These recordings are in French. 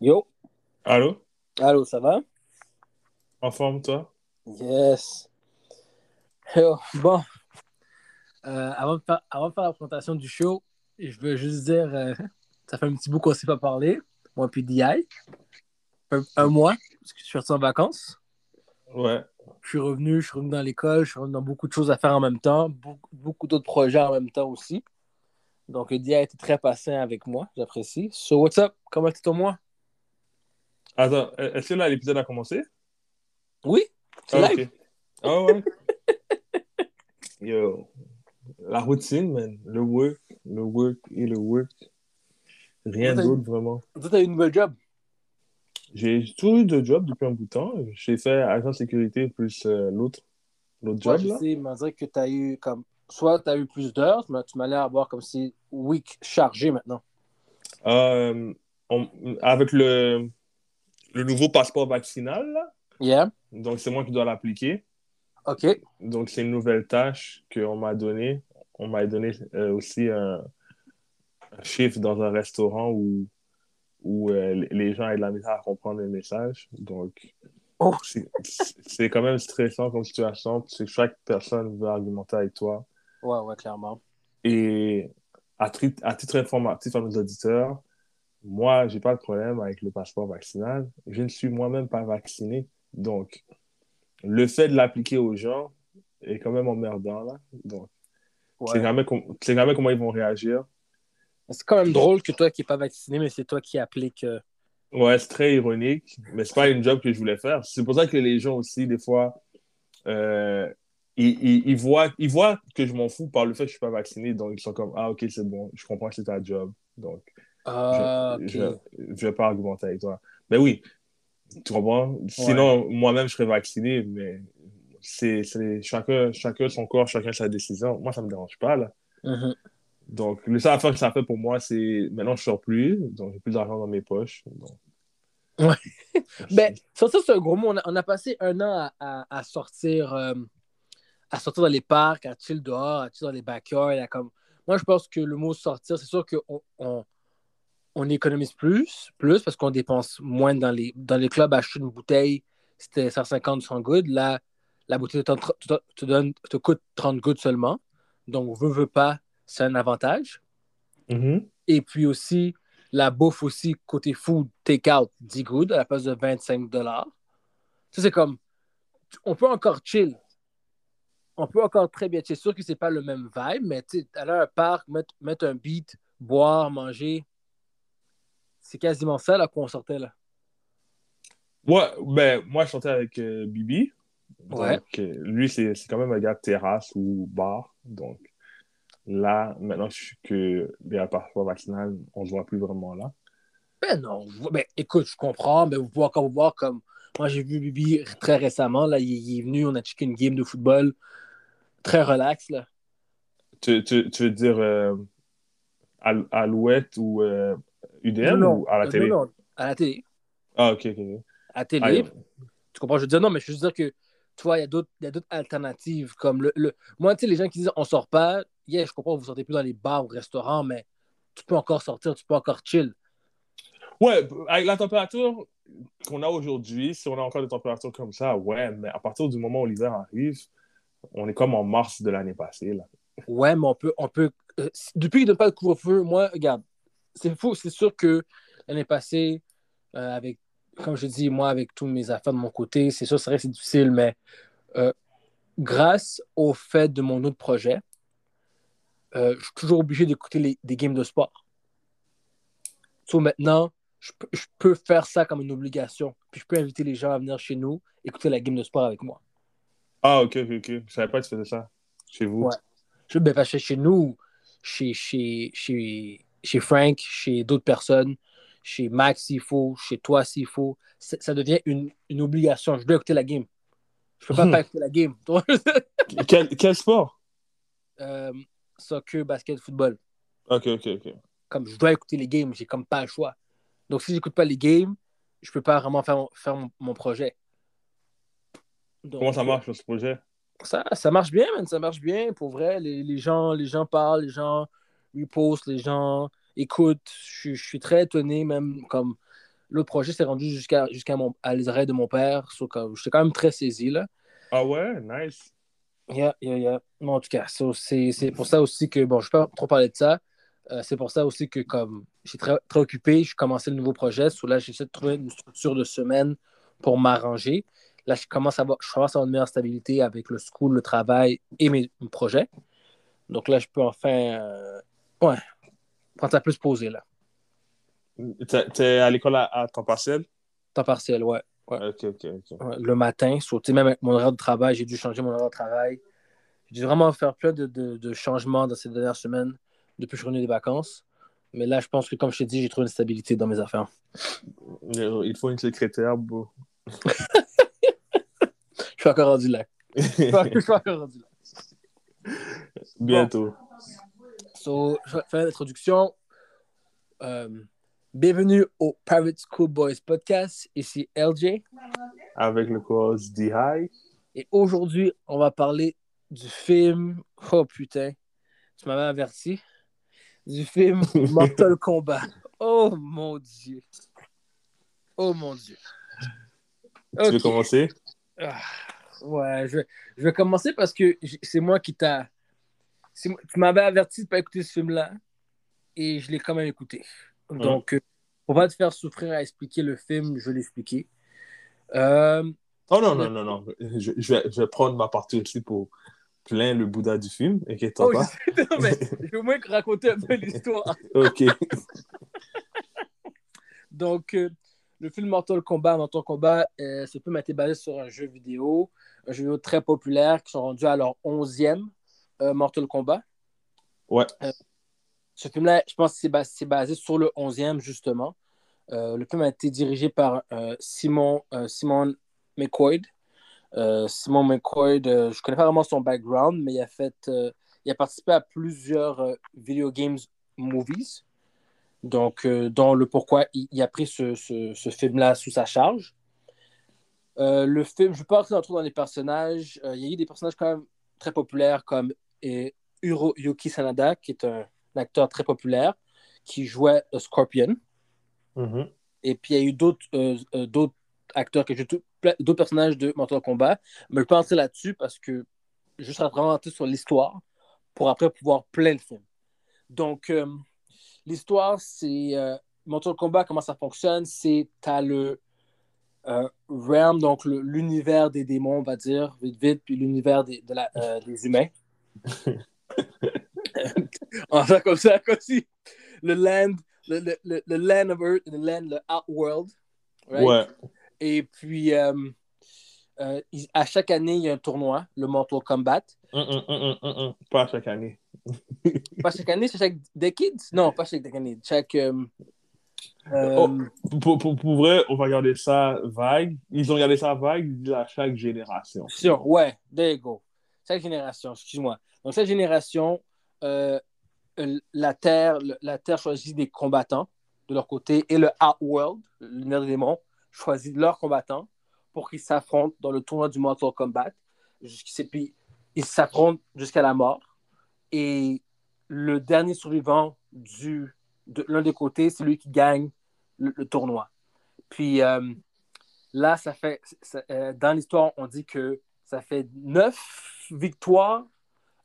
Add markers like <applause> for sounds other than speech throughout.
Yo, Allô? allô, ça va? En forme, toi? Yes. Yo, bon, euh, avant, de faire, avant de faire la présentation du show, je veux juste dire, euh, ça fait un petit bout qu'on ne s'est pas parlé, moi puis DI. Un, un mois, parce que je suis sorti en vacances. Ouais. Je suis revenu, je suis revenu dans l'école, je suis revenu dans beaucoup de choses à faire en même temps, beaucoup, beaucoup d'autres projets en même temps aussi. Donc, DI a été très patient avec moi, j'apprécie. So, what's up? Comment était ton mois? Attends, est-ce que là, l'épisode a commencé? Oui, c'est Ah, live. ok. Ah ouais. <laughs> Yo. La routine, man. Le work, le work et le work. Rien d'autre, vraiment. Toi, t'as eu une nouvelle job? J'ai toujours eu de job depuis un bout de temps. J'ai fait agent de sécurité plus euh, l'autre l'autre Ouais, job, je là. sais, mais on dirait que tu as eu comme. Soit tu as eu plus d'heures, mais tu m'as l'air avoir comme si week chargé maintenant. Euh, on- avec le, le nouveau passeport vaccinal, là. Yeah. Donc, c'est moi qui dois l'appliquer. OK. Donc, c'est une nouvelle tâche qu'on m'a donnée. On m'a donné euh, aussi un, un chiffre dans un restaurant où, où euh, les- gens aient de la misère à comprendre les messages. Donc, Oh. c'est- quand même stressant comme situation. parce que chaque personne veut argumenter avec toi. Ouais, ouais, clairement. Et à, à titre informatif à nos auditeurs, moi, j'ai pas de problème avec le passeport vaccinal. Je ne suis moi-même pas vacciné. Donc, le fait de l'appliquer aux gens est quand même emmerdant, là. Donc, Ouais. c'est jamais, com- jamais comment ils vont réagir. C'est quand même drôle que toi qui n'es pas vacciné, mais c'est toi qui applique. euh, Ouais, c'est très ironique, mais c'est pas une job que je voulais faire. C'est pour ça que les gens aussi, des fois, euh, ils, ils, ils voient, ils voient que je m'en fous par le fait que je suis pas vacciné. Donc, ils sont comme, ah, ok, c'est bon, je comprends que c'est ta job. Donc, Ah, je, ok. je, je vais pas argumenter avec toi. Mais oui, tu comprends? Sinon, moi-même, je serais vacciné, mais c'est, chacun, chacun son corps, chacun sa décision. Moi, ça me dérange pas, là. Mhm. Donc, le seul affaire que ça fait pour moi, c'est maintenant, je sors plus, donc j'ai plus d'argent dans mes poches. Donc, Ouais. <laughs> Ben, ça, ça, c'est un gros mot. On a, on a passé un an à, à- à sortir, euh, à sortir dans les parcs, à chill dehors, à chill dans les backyards. à comme... Moi, je pense que le mot sortir, c'est sûr qu'on on, on économise plus, plus parce qu'on dépense moins dans les, dans les clubs. Acheter une bouteille, c'était 150, 100 good. Là, la bouteille te, te, te donne, te coûte 30 good seulement. Donc, veut, veut pas, c'est un avantage. Mhm. Et puis aussi, la bouffe aussi, côté food, take-out, 10 good à la place de 25 dollars. Ça, c'est comme, on peut encore chill. On peut encore très bien. C'est sûr que c'est pas le même vibe, mais tu sais, aller à un parc, mettre, mettre un beat, boire, manger, c'est quasiment ça là qu'on sortait là. Ouais, ben, moi, je sortais avec euh, Bibi. Donc, Ouais. euh, lui, c'est quand même un gars de terrasse ou bar. Donc, là, maintenant je- que les passeports vaccinal, on se voit plus vraiment là. Ben non, ben, écoute, je comprends, mais vous pouvez encore vous voir comme. Moi, j'ai vu Bibi très récemment, là, il, il est venu, on a checké une game de football très relax, là. Tu, tu, tu veux dire euh, Al- Alouette ou euh, UDM Non, ou à la non, télé? non, à la télé. Ah, ok, ok. À la télé. Ah. Tu comprends? Je veux dire, non, mais je veux dire que, tu vois, il y a d'autres alternatives. Comme le, le... Moi, tu sais, les gens qui disent on sort pas, yeah, je comprends, vous sortez plus dans les bars ou restaurants, mais tu peux encore sortir, tu peux encore chill. Ouais, avec la température qu'on a aujourd'hui, si on a encore des températures comme ça, ouais, mais à partir du moment où l'hiver arrive, on est comme en mars de l'année passée, là. Ouais, mais on peut. On peut euh, depuis qu'il n'y a pas de couvre-feu, moi, regarde, c'est fou, c'est sûr que l'année passée, euh, avec, comme je dis, moi, avec tous mes affaires de mon côté, c'est sûr, c'est vrai que c'est difficile, mais euh, grâce au fait de mon autre projet, euh, je suis toujours obligé d'écouter les- des games de sport. So, maintenant, je, peux- je peux faire ça comme une obligation. Puis je peux inviter les gens à venir chez nous écouter la game de sport avec moi. Ah, ok, ok, ok. Je savais pas que tu faisais ça chez vous. Ouais. Je, ben, chez nous, chez, chez, chez, chez Frank, chez d'autres personnes, chez Max s'il faut, chez toi s'il faut, ça, devient une, une obligation. Je dois écouter la game. Je peux pas <laughs> pas écouter la game. <laughs> Quel, quel sport? Euh, soccer, basket, football. Ok, ok, ok. Comme je dois écouter les games, j'ai comme pas le choix. Donc si j'écoute pas les games, je peux pas vraiment faire, mon- faire mon, mon projet. Donc, Comment ça marche, ce projet? Ça, ça marche bien, man, ça marche bien, pour vrai. Les, les gens, les gens parlent, les gens repostent, les gens écoutent. Je, suis- je suis très étonné, même comme le projet s'est rendu jusqu'à jusqu'à les oreilles de mon père. So, J'étais quand même très saisi là. Ah ouais, nice. Yeah, yeah, yeah. Non, en tout cas, so, c'est pour ça aussi que, bon, je ne vais pas trop parler de ça. Euh, c'est pour ça aussi que, comme j'étais très, très occupé, je commençais le nouveau projet. So, là, j'essaie de trouver une structure de semaine pour m'arranger. Là, je commence, à avoir, je commence à avoir une meilleure stabilité avec le school, le travail et mes, mes projets. Donc là, je peux enfin, euh, ouais, prendre ça plus posé, là. T'es à l'école à, à temps partiel? Temps partiel, ouais. Ouais. Ok, ok, ok. Ouais, le matin. So, sais, même avec mon horaire de travail, j'ai dû changer mon horaire de travail. J'ai dû vraiment faire plein de, de- de changements dans ces dernières semaines depuis que je suis revenu des vacances. Mais là, je pense que, comme je t'ai dit, j'ai trouvé une stabilité dans mes affaires. Il faut une secrétaire, bro. <laughs> Je suis encore rendu là. Je suis encore- je suis encore rendu là. Bientôt. So, je vais faire l'introduction. Euh, bienvenue au Private School Boys Podcast. Ici LJ. Avec le cause D-High. Et aujourd'hui, on va parler du film. Oh putain, tu m'avais averti. Du film <laughs> Mortal Kombat. Oh mon Dieu. Oh mon Dieu. Tu veux commencer? Ah, ouais, je, je vais commencer parce que c'est moi qui t'a. Tu m'avais averti de ne pas écouter ce film-là et je l'ai quand même écouté. Donc, euh, pour pas te faire souffrir à expliquer le film, je l'ai expliqué. Euh, Oh non, non, non, non. Je, je vais, je vais prendre ma partie aussi pour plein le Bouddha du film. Inquiète-toi oh, pas. je non, mais <laughs> je vais au moins raconter un peu l'histoire. Ok. <laughs> Donc, euh, le film Mortal Kombat, Mortal Kombat, euh, ce film a été basé sur un jeu vidéo, un jeu vidéo très populaire qui sont rendus à leur 11e euh, Mortal Kombat. Ouais. Ce film-là, je pense que c'est bas- c'est basé sur le 11e, justement. Euh, le film a été dirigé par euh, Simon, euh, Simon. Euh, Simon euh, je ne connais pas vraiment son background, mais il a, fait, euh, il a participé à plusieurs euh, video games movies. Donc, euh, dont le pourquoi il, il a pris ce, ce- ce film-là sous sa charge. Euh, le film, je ne vais pas rentrer dans les personnages. Euh, il y a eu des personnages quand même très populaires comme euh, Hiroyuki Sanada, qui est un, un acteur très populaire, qui jouait euh, Scorpion. Mhm. Et puis, il y a eu d'autres euh, euh, acteurs qui jouent tout- plein- d'autres personnages de Mortal Kombat. Mais je ne vais pas entrer là-dessus parce que je serai vraiment sur l'histoire pour après pouvoir plein le film. Donc, euh, l'histoire, c'est euh, Mortal Kombat, comment ça fonctionne? C'est tu as le euh, realm, donc l'univers des démons, on va dire, vite, vite, puis l'univers des, de la- des humains. <laughs> faire comme ça, comme si le land, le, le, le, le land of Earth, le land, le Outworld. right? Ouais. Et puis, euh, euh, à chaque année, il y a un tournoi, le Mortal Kombat. Hum, hum, hum. Pas chaque année. <laughs> Pas chaque année, c'est chaque decade? Non, pas chaque année. Chaque. euh, euh, Oh. Pour, pour, pour vrai, on va garder ça vague. Ils ont gardé ça vague à chaque génération. Sûr, ouais, there you go. Chaque génération, excuse-moi. Donc, cette génération, euh, la, Terre, la Terre choisit des combattants de leur côté et le Outworld, l'univers des démons, choisit leurs combattants pour qu'ils s'affrontent dans le tournoi du Mortal Kombat. Puis, ils s'affrontent jusqu'à la mort. Et le dernier survivant du, de l'un des côtés, c'est lui qui gagne le, tournoi. Puis euh, là, ça fait, euh, dans l'histoire, on dit que ça fait neuf victoires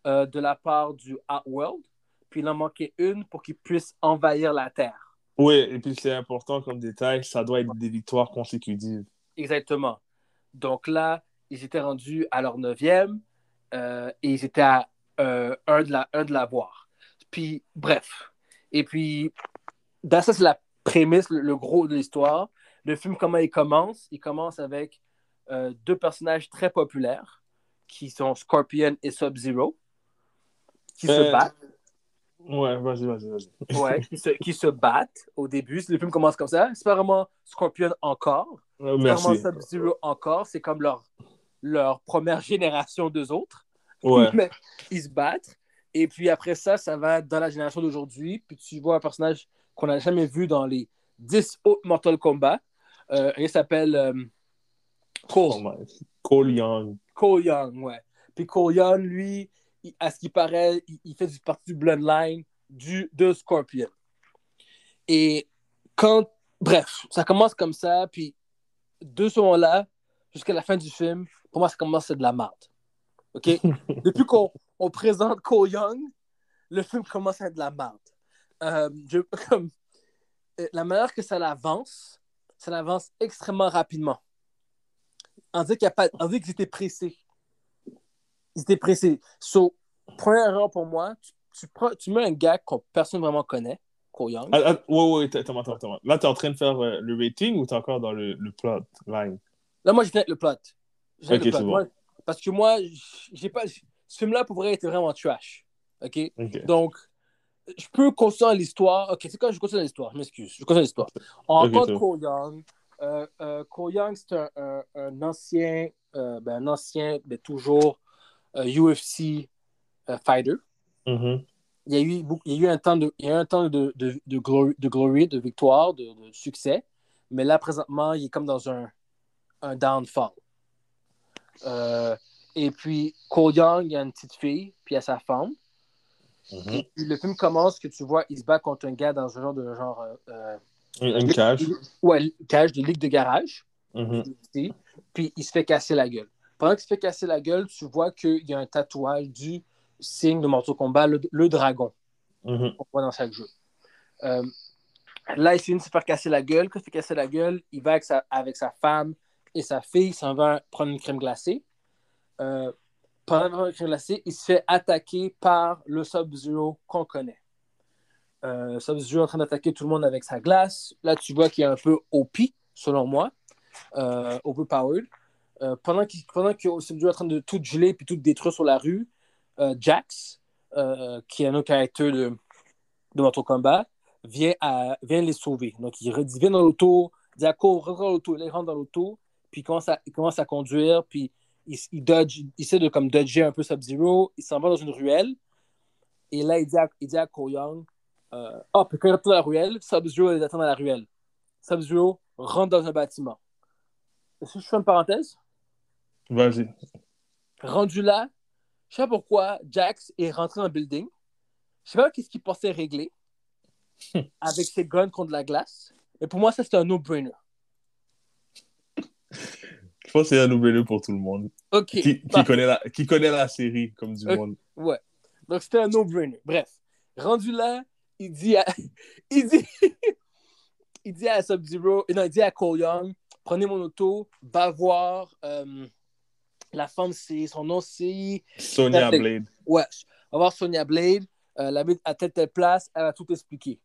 euh, de la part du Outworld. Puis il en manquait une pour qu'il puisse envahir la Terre. Oui, et puis c'est important comme détail, ça doit être des victoires consécutives. Exactement. Donc là, ils étaient rendus à leur neuvième euh, et ils étaient à euh, un de la, un de l'avoir. Puis, bref. Et puis, dans ça, c'est la prémisse, le, le gros de l'histoire. Le film, comment il commence? Il commence avec euh, deux personnages très populaires qui sont Scorpion et Sub-Zero qui se Euh, battent. Ouais, vas-y, vas-y, vas-y. Ouais, qui, se, qui se battent au début. Le film commence comme ça. C'est pas vraiment Scorpion encore. Euh, Merci. Merci. Sub-Zero encore, c'est comme leur, leur première génération d'eux autres. Ouais. <laughs> Mais ils se battent. Et puis après ça, ça va dans la génération d'aujourd'hui. Puis tu vois un personnage qu'on n'a jamais vu dans les 10 autres Mortal Kombat. Euh, il s'appelle euh, Oh Cole. my- Cole Young. Cole Young, ouais. Puis Cole Young, lui, il- à ce qui paraît, il, il fait du partie du bloodline du, de Scorpion. Et quand bref, ça commence comme ça, puis deux sont là jusqu'à la fin du film. Pour moi, ça commence à être de la merde. OK? <laughs> Depuis qu'on on présente Cole Young, le film commence à être de la merde. Euh, je- <laughs> comme, euh, la manière que ça l'avance, ça l'avance extrêmement rapidement. On qu'il a pas, on dit qu'ils étaient pressés. Ils étaient pressés. So, première erreur pour moi, tu, tu, prends, tu mets un gars que personne vraiment connaît, Cole Young. Ah, ah, ouais, ouais, attends, attends, attends. Là, t'es en train de faire euh, le rating ou t'es encore dans le, le plot line? Là, moi, je viens avec le plot. Je Ok, c'est bon. Moi, parce que moi, j'ai pas. Ce film-là, pour vrai, était vraiment trash. OK? Donc, je peux continuer l'histoire. Ok, c'est quoi, je continue l'histoire? Je m'excuse. Je continue l'histoire. On rencontre Cole Young. Euh, euh, Cole Young, c'est un, un- un ancien, euh, ben, un ancien, mais toujours UFC euh, fighter. Mhm. Il y a eu, beaucoup- il y a eu un temps de, il y a eu un temps de, de, de, glory, de glory, de victoire, de, de succès. Mais là, présentement, il est comme dans un, un downfall. Euh, et puis, Cole Young, il y a une petite fille, puis il y a sa femme. Mhm. Et puis, le film commence que tu vois, il se bat contre un gars dans un genre de genre. euh, euh, Une, une cage. Ouais, cage de ligue de garage. Mhm. ici, Puis il se fait casser la gueule. Pendant qu'il se fait casser la gueule, tu vois qu'il y a un tatouage du signe de Mortal Kombat, le, le dragon, qu'on voit dans chaque jeu. Euh, là, il finit de se faire casser la gueule. Quand il se fait casser la gueule, il va avec sa, avec sa femme et sa fille, il s'en va prendre une crème glacée. Euh, pendant une crème glacée, il se fait attaquer par le Sub-Zero qu'on connaît. Euh, Sub-Zero est en train d'attaquer tout le monde avec sa glace. Là, tu vois qu'il est un peu OP, selon moi, euh, overpowered. Euh, pendant qu'il pendant que est en train de tout geler puis tout détruire sur la rue, euh, Jax, euh, qui est un autre caractère de, de Mortal Kombat, vient, à, vient les sauver. Donc, il, il vient dans l'auto, il dit à court, rentre dans l'auto. Il rentre dans l'auto, puis il commence à, commence à conduire, puis il, dodge, il essaie de comme dodger un peu Sub-Zero, il s'en va dans une ruelle, et là, il dit à, il dit à ah, puis quand il rentre dans la ruelle, Sub-Zero les attend dans la ruelle. Sub-Zero rentre dans un bâtiment. Est-ce que je fais une parenthèse? Vas-y. Rendu là, je sais pas pourquoi Jax est rentré dans le building. Je sais pas qu'est-ce qu'il pensait régler <laughs> avec ses guns contre la glace. Mais pour moi, ça, c'était un no-brainer. Je pense que c'est un nouvel pour tout le monde. OK. Qui, qui Parfait. connaît la, qui connaît la série comme du monde. Ouais. Donc, c'était un no-brainer. Bref. Rendu là, il dit à, <laughs> il dit, <laughs> il dit à Sub-Zero, non, il dit à Cole Young, prenez mon auto, va voir euh, la femme, c'est, son nom, c'est Parfait. Blade. Ouais, on va voir Sonia Blade, euh, la mettre à telle, telle place, elle va tout expliquer.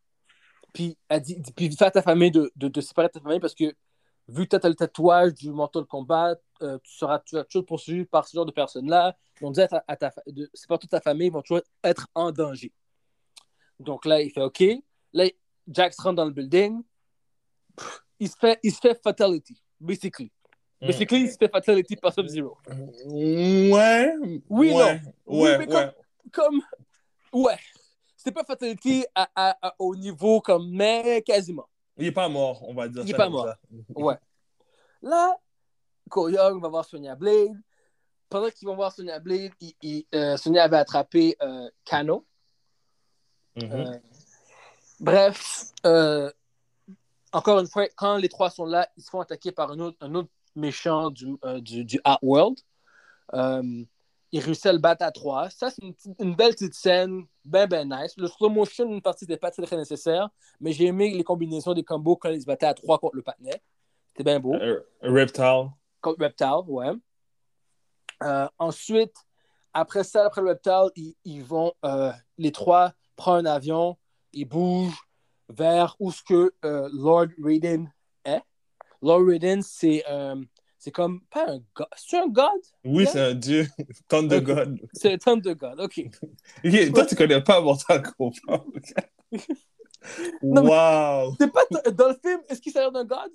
Puis, elle dit, puis fais à ta famille de, de, de séparer ta famille parce que vu que tu as le tatouage du Mortal Kombat, euh, tu seras toujours poursuivi par ce genre de personnes-là. Ils vont dire à ta, à ta de séparer toute ta famille, ils vont toujours être en danger. Donc là, il fait OK. Là, Jax rentre dans le building. Pff, Il se fait, il se fait fatality, basically. Basically, il se fait fatality par Sub-Zero. Ouais. Oui, ouais, non. Oui, Ouais, mais ouais. comme ouais c'était pas fatality à, à- à- au niveau comme mais quasiment Il est pas mort, on va dire Il est ça pas comme mort. ça. ouais là Ko Young va voir Sonya Blade pendant qu'ils vont voir Sonya Blade il- il- euh, Sonya avait attrapé euh, Kano Mhm. Euh, bref euh, encore une fois quand les trois sont là ils se font attaquer par un autre, un autre méchant du, euh, du, du Outworld euh, il réussit à le battre à trois. Ça, c'est une, belle petite scène, ben, ben nice. Le slow motion, une partie, n'était pas très, très nécessaire, mais j'ai aimé les combinaisons des combos quand ils se battaient à trois contre le patinet. C'était bien beau. Euh, Reptile. Contre Reptile, ouais. Euh, ensuite, après ça, après le Reptile, ils, ils vont, euh, les trois prennent un avion, ils bougent vers où ce que euh, Lord Raiden est. Lord Raiden, c'est euh, c'est comme, pas un god, c'est un god? Oui, c'est un dieu. <laughs> Tonne de. God. C'est un tonne de god, ok. Ok, Toi, tu connais pas Mortal Kombat. <laughs> Wow. C'est pas dans le film, est-ce qu'il s'agit d'un god?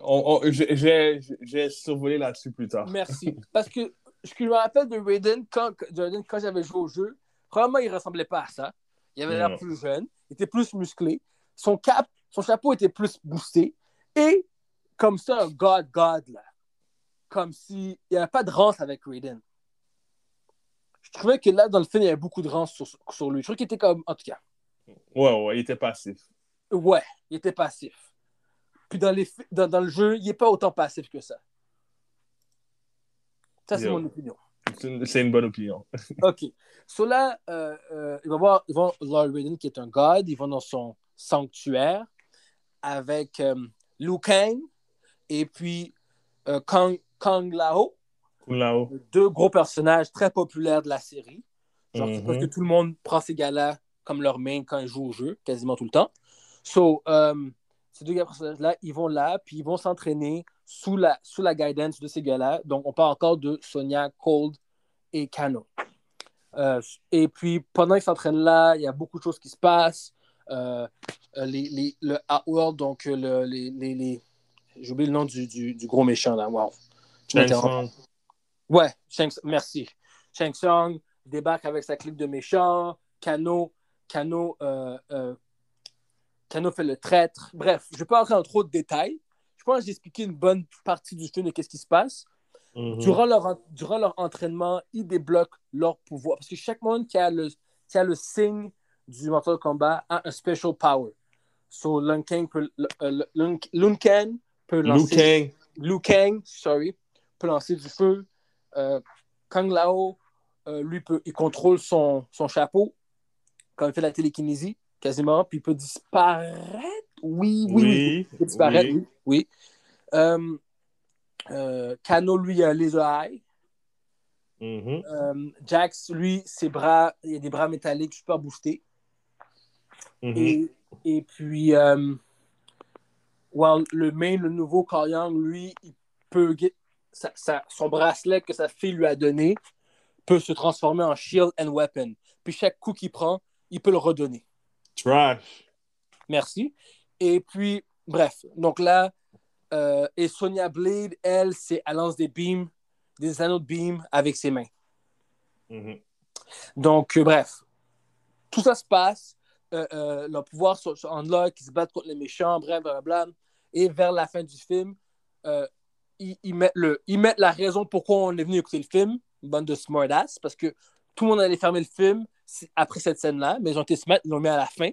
On- on- J'ai survolé là-dessus plus tard. Merci. <laughs> Parce que ce que je me rappelle de Raiden, quand, de quand j'avais joué au jeu, vraiment, il ressemblait pas à ça. Il avait l'air plus jeune, il était plus musclé. Son cap, son chapeau était plus boosté. Et comme ça, un god, god, là. Comme si il n'y avait pas de rance avec Raiden. Je trouvais que là, dans le film, il y avait beaucoup de rance sur, sur lui. Je trouvais qu'il était comme, en tout cas. Ouais, ouais, il était passif. Ouais, il était passif. Puis dans, les, dans, dans le jeu, il n'est pas autant passif que ça. Ça, c'est mon opinion. C'est une, bonne opinion. <laughs> OK. So là, euh, euh, voir ils vont, Lord Raiden, qui est un god, ils vont dans son sanctuaire avec euh, Liu Kang et puis euh, Kang, Kang Lao, Là-haut. deux gros personnages très populaires de la série. Genre, Mhm. parce que tout le monde prend ces gars-là comme leur main quand ils jouent au jeu, quasiment tout le temps. So, euh, ces deux personnages-là, ils vont là, puis ils vont s'entraîner sous la, sous la guidance de ces gars-là. Donc, on parle encore de Sonia, Cold et Kano. Euh, et puis, pendant qu'ils s'entraînent là, il y a beaucoup de choses qui se passent. Euh, euh, les, les- le Outworld, donc euh, le, les, les, oublié le nom du, du, du gros méchant là. Wow. Tu m'interromps. Ouais, Shang, merci. Shang Tsung débarque avec sa clique de méchants. Kano, Kano, euh, euh, Kano fait le traître. Bref, je ne vais pas entrer dans trop de détails. Je pense que j'ai expliqué une bonne partie du film de qu'est-ce qui se passe. Mhm. Durant, leur, durant leur entraînement, ils débloquent leur pouvoir. Parce que chaque monde qui a le, qui a le signe du Mortal Kombat a un special power. So, Lun Kang peut, euh, Lun- Lun Kang peut lancer... Kang. Liu Kang, sorry, peut lancer du feu. Euh, Kang Lao, euh, lui, peut, il contrôle son, son chapeau quand il fait la télékinésie, quasiment, puis il peut disparaître. Oui, oui. Il peut disparaître, oui. oui. oui. Euh, Kano, lui, a les eye. Mhm. Euh, Jax, lui, ses bras, il a des bras métalliques super boostés. Mhm. Et, et puis, euh, well, le main, le nouveau Karyang, lui, il peut get- sa- sa- son bracelet que sa fille lui a donné peut se transformer en shield and weapon. Puis chaque coup qu'il prend, il peut le redonner. Trash. Merci. Et puis, bref, donc là, euh, et Sonia Blade, elle, c'est elle lance des beams, des anneaux de beams avec ses mains. Mhm. Donc, euh, bref, tout ça se passe. Euh, euh, leur pouvoir se, se unlock, ils se battent contre les méchants, bref, blablabla. Et vers la fin du film, euh, ils, ils mettent le, ils mettent la raison pourquoi on est venu écouter le film, une bande de smartass, parce que tout le monde allait fermer le film après cette scène-là, mais ils ont été smart, ils l'ont mis à la fin.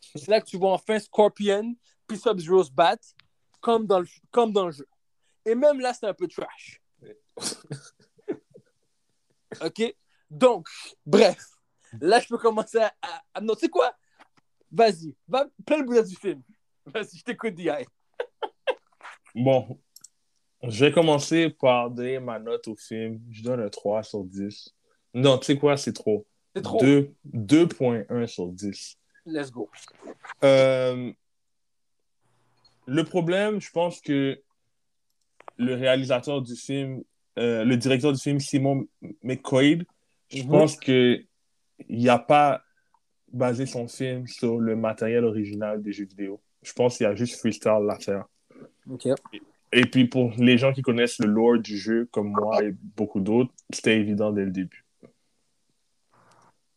C'est là que tu vois enfin Scorpion puis Sub-Zero se battre, comme dans, le, comme dans le jeu. Et même là, c'est un peu trash. <laughs> OK? Donc, bref, là, je peux commencer à. à- à- non, tu sais quoi? Vas-y, va plein le bout du film. Vas-y, je t'écoute, DI. <laughs> Bon, je vais commencer par donner ma note au film. Je donne un 3 sur 10. Non, tu sais quoi, c'est trop. C'est trop. Deux- 2.1 sur 10. Let's go. Euh, le problème, je pense que le réalisateur du film, euh, le directeur du film, Simon McCoy, je Mhm. pense que il n'a pas basé son film sur le matériel original des jeux vidéo. Je pense qu'il a juste freestyle l'affaire. OK. Et puis pour les gens qui connaissent le lore du jeu, comme moi et beaucoup d'autres, c'était évident dès le début.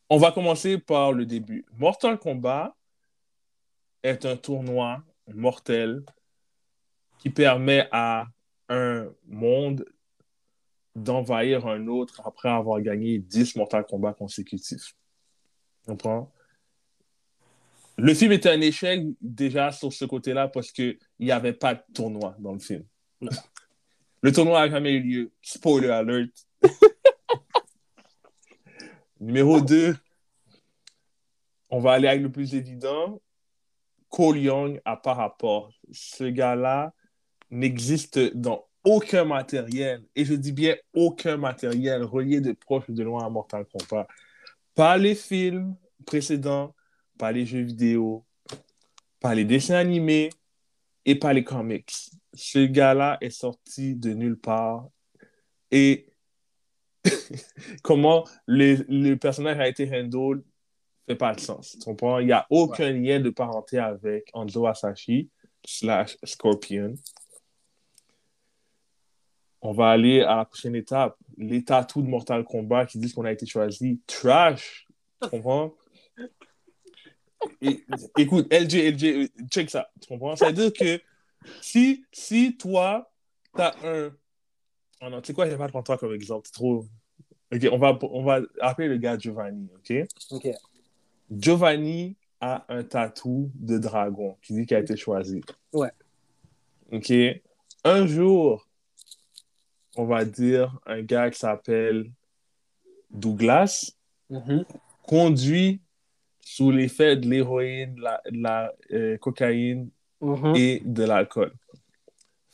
On va commencer par le début. Mortal Kombat est un tournoi mortel qui permet à un monde d'envahir un autre après avoir gagné 10 Mortal Kombat consécutifs. Comprends? Le film était un échec déjà sur ce côté-là parce qu'il n'y avait pas de tournoi dans le film. Non. Le tournoi n'a jamais eu lieu. Spoiler alert. <laughs> Numéro 2, on va aller avec le plus évident. Cole Young a pas rapport. Ce gars-là n'existe dans aucun matériel, et je dis bien aucun matériel relié de proche ou de loin à Mortal Kombat. Pas les films précédents, pas les jeux vidéo, pas les dessins animés et pas les comics. Ce gars-là est sorti de nulle part. Et <laughs> comment le, le personnage a été handled fait pas de sens. Tu comprends? Il n'y a aucun lien de parenté avec Anzo Asashi slash Scorpion. On va aller à la prochaine étape. Les tatous de Mortal Kombat qui disent qu'on a été choisi. Trash. Tu comprends? Et- écoute, LG, LG, euh, check ça. Tu comprends? Ça veut dire que si, si toi, t'as un. Oh non, tu sais quoi, je vais pas prendre toi comme exemple. Trop. Ok, on va, on va appeler le gars Giovanni, ok? OK. Giovanni a un tatou de dragon qui dit qu'il a été choisi. Ouais. OK? Un jour, on va dire un gars qui s'appelle Douglas Mhm. conduit sous l'effet de l'héroïne, de la, de la, euh, cocaïne Mhm. et de l'alcool.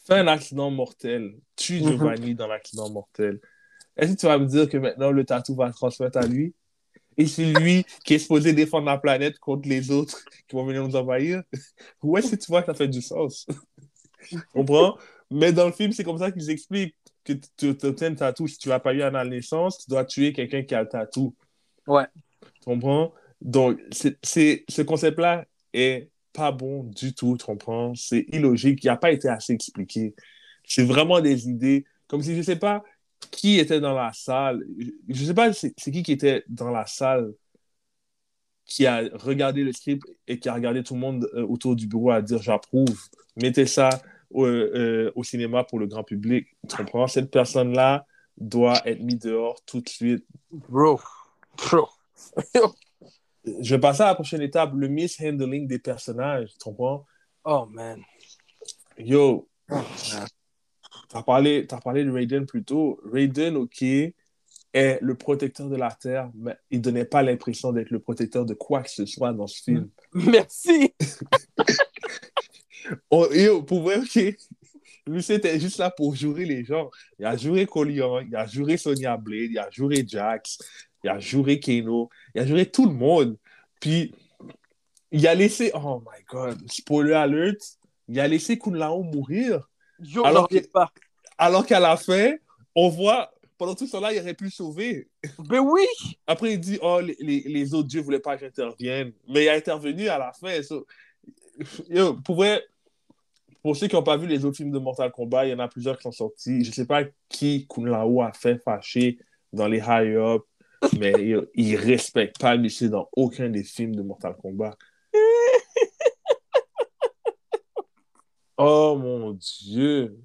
Fait un accident mortel, tue Mhm. Giovanni dans l'accident mortel. Est-ce que tu vas me dire que maintenant le tatou va se transmettre à lui? Et c'est lui qui est supposé défendre la planète contre les autres qui vont venir nous envahir? Est-ce que tu vois que ça fait du sens? Tu <laughs> comprends? Mais dans le film, c'est comme ça qu'ils expliquent que tu obtiens un tatou. Si tu n'as pas eu à la naissance, tu dois tuer quelqu'un qui a le tatou. Ouais. Tu comprends? Donc, c'est, c'est- ce concept-là est pas bon du tout, tu comprends? C'est illogique, il n'a pas été assez expliqué. C'est vraiment des idées, comme si je sais pas qui était dans la salle. Je ne sais pas c'est, qui qui était dans la salle qui a regardé le script et qui a regardé tout le monde euh, autour du bureau à dire j'approuve, mettez ça au, euh, au cinéma pour le grand public. Tu comprends? Cette personne-là doit être mise dehors tout de suite. Bro. Bro. <laughs> Je vais passer à la prochaine étape, le mishandling des personnages, tu comprends? Oh, man. Yo, Oh, t'as parlé, t'as parlé de Raiden plus tôt. Raiden, ok, est le protecteur de la Terre, mais il donnait pas l'impression d'être le protecteur de quoi que ce soit dans ce film. <laughs> Merci. <laughs> Oh, yo, pour vrai, ok, lui, c'était juste là pour jurer les gens. Il a juré Colion, il a juré Sonia Blade, il a juré Jax, il a juré Kano, il a juré tout le monde. Puis, il a laissé, oh my god, spoiler alert, il a laissé Kun Lao mourir. Yo, Alors qu'à la fin, on voit, pendant tout ce temps-là, il aurait pu sauver. Ben oui. Après, il dit, oh, les, les, les autres dieux voulaient pas que j'intervienne. Mais il a intervenu à la fin. So, yo, pour vrai, pour ceux qui n'ont pas vu les autres films de Mortal Kombat, il y en a plusieurs qui sont sortis. Je sais pas qui Kun Lao a fait fâcher dans les high-up, mais yo, il respecte pas monsieur dans aucun des films de Mortal Kombat. Oh mon Dieu!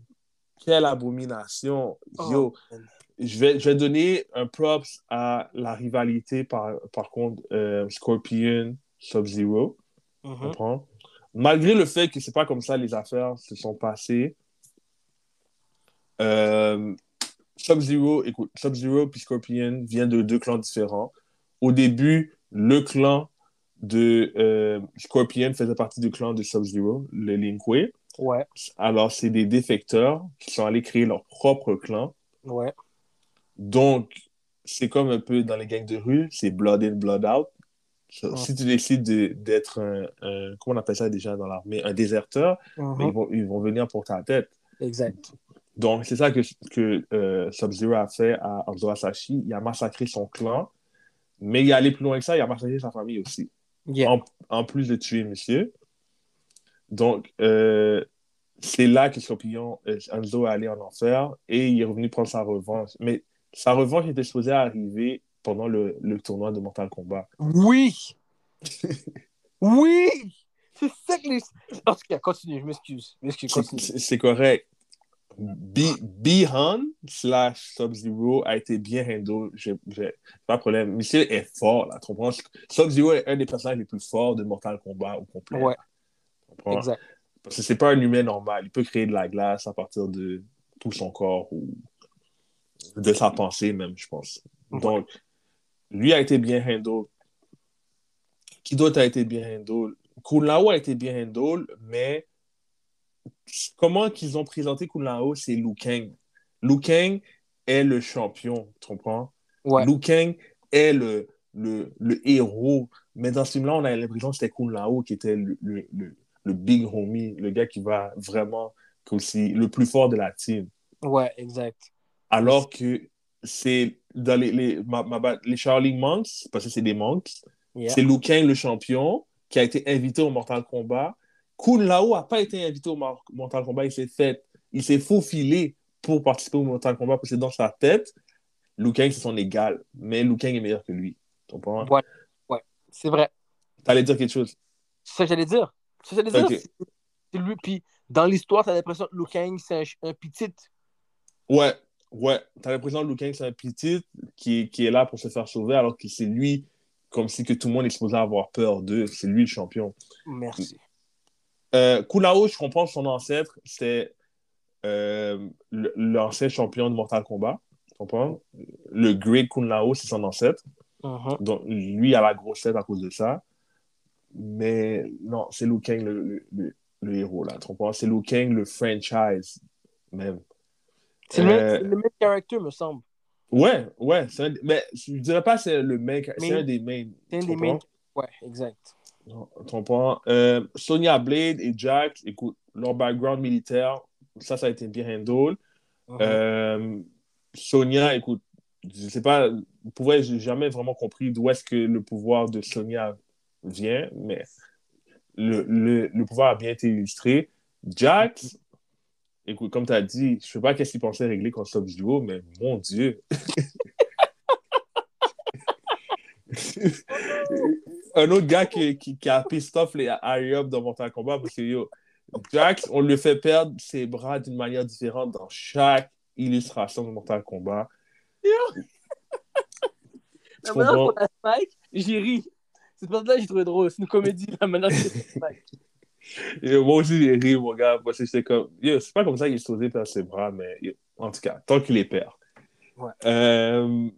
Quelle abomination! Yo, Oh, man. je vais, je vais donner un props à la rivalité par, par contre euh, Scorpion Sub-Zero. Mhm. Malgré le fait que c'est pas comme ça les affaires se sont passées. euh, Sub-Zero, écoute, Sub-Zero puis Scorpion viennent de deux clans différents. Au début, le clan de euh, Scorpion faisait partie du clan de Sub-Zero, le Lin Kuei. Ouais. Alors, c'est des défecteurs qui sont allés créer leur propre clan. Ouais. Donc, c'est comme un peu dans les gangs de rue, c'est blood in, blood out. Si tu décides de- d'être un, un- comment on appelle ça déjà dans l'armée, un déserteur, ben, ils, vont, ils vont venir pour ta tête. Exact. Donc, c'est ça que, que euh, Sub-Zero a fait à Anzo Asashi. Il a massacré son clan, mais il est allé plus loin que ça, il a massacré sa famille aussi, Yeah. en, en plus de tuer monsieur. Donc, euh, c'est là que Scorpion, euh, Anzo est allé en enfer et il est revenu prendre sa revanche. Mais sa revanche était supposée arriver pendant le, le tournoi de Mortal Kombat. Oui. <laughs> oui. C'est ça que les. En tout cas, continue. Je m'excuse. C'est- correct. Bihan slash Sub-Zero a été bien handle. J'ai pas de problème. Monsieur est fort, là. Tu comprends? Sub-Zero est un des personnages les plus forts de Mortal Kombat au complet. Ouais. Exact. Parce que c'est pas un humain normal. Il peut créer de la glace à partir de tout son corps ou de sa pensée même, je pense. Ouais. Donc, lui a été bien handle. Qui d'autre a été bien handle? Kun Lao a été bien handle, mais comment qu'ils ont présenté Kun Lao, c'est Liu Kang. Liu Kang est le champion, tu comprends? Ouais. Liu Kang est le, le, le héros. Mais dans ce film-là, on a l'impression que c'était Kun Lao qui était le, le, le, le big homie, le gars qui va vraiment, est aussi le plus fort de la team. Ouais, exact. Alors que c'est dans les, les, ma- ma les Charlie Monks, parce que c'est des monks, Yeah. c'est Liu Kang le champion qui a été invité au Mortal Kombat. Kun Lao n'a pas été invité au Mortal Kombat, il s'est fait, il s'est faufilé pour participer au Mortal Kombat parce que dans sa tête, Liu Kang c'est son égal, mais Liu Kang est meilleur que lui. Tu comprends? Ouais. Ouais. C'est vrai. T'allais dire quelque chose? C'est ça que j'allais dire. C'est ça que j'allais dire. C'est- C'est lui. Puis dans l'histoire, t'as l'impression que Liu Kang, c'est un, un petit. Ouais, ouais. T'as l'impression que Liu Kang c'est un petit qui, qui est là pour se faire sauver alors que c'est lui comme si que tout le monde est supposé avoir peur d'eux. C'est lui le champion. Merci. Euh, Kulao, je comprends son ancêtre, c'était euh, l'ancien champion de Mortal Kombat. Tu comprends? Le Great Kunlao, c'est son ancêtre. Mhm. Donc, lui a la grosse tête à cause de ça. Mais non, c'est Liu Kang le, le, le- le héros, là. Tu comprends? C'est Liu Kang le franchise, même. C'est le, même- Euh, c'est le caractère, me semble. Ouais, ouais. c'est un- mais je dirais pas c'est le main, c'est Main. un des mains. C'est un des main. Ouais, exact. Non? Euh, Sonya Blade et Jack, écoute, leur background militaire, ça, ça a été bien handled. Mhm. Euh, Sonia, écoute, je sais pas, vrai, j'ai jamais vraiment compris d'où est-ce que le pouvoir de Sonia vient, mais le, le, le pouvoir a bien été illustré. Jack, écoute, comme tu as dit, je sais pas qu'est-ce qu'il pensait régler contre Sub-Zero, mais mon Dieu. <laughs> Un autre gars qui, qui, qui a pissed off les Harry Up dans Mortal Kombat parce que yo, Jax, on lui fait perdre ses bras d'une manière différente dans chaque illustration de Mortal Kombat. La manière comprends? qu'on a Spike, j'ai ri. Cette partie-là, j'ai trouvé drôle. C'est une comédie, la manière qu'on a Spike. Moi aussi, j'ai ri, mon gars, parce que j'étais comme, yo, c'est pas comme ça qu'il est supposé perdre ses bras, mais yo, en tout cas, tant qu'il les perd. Ouais. Euh,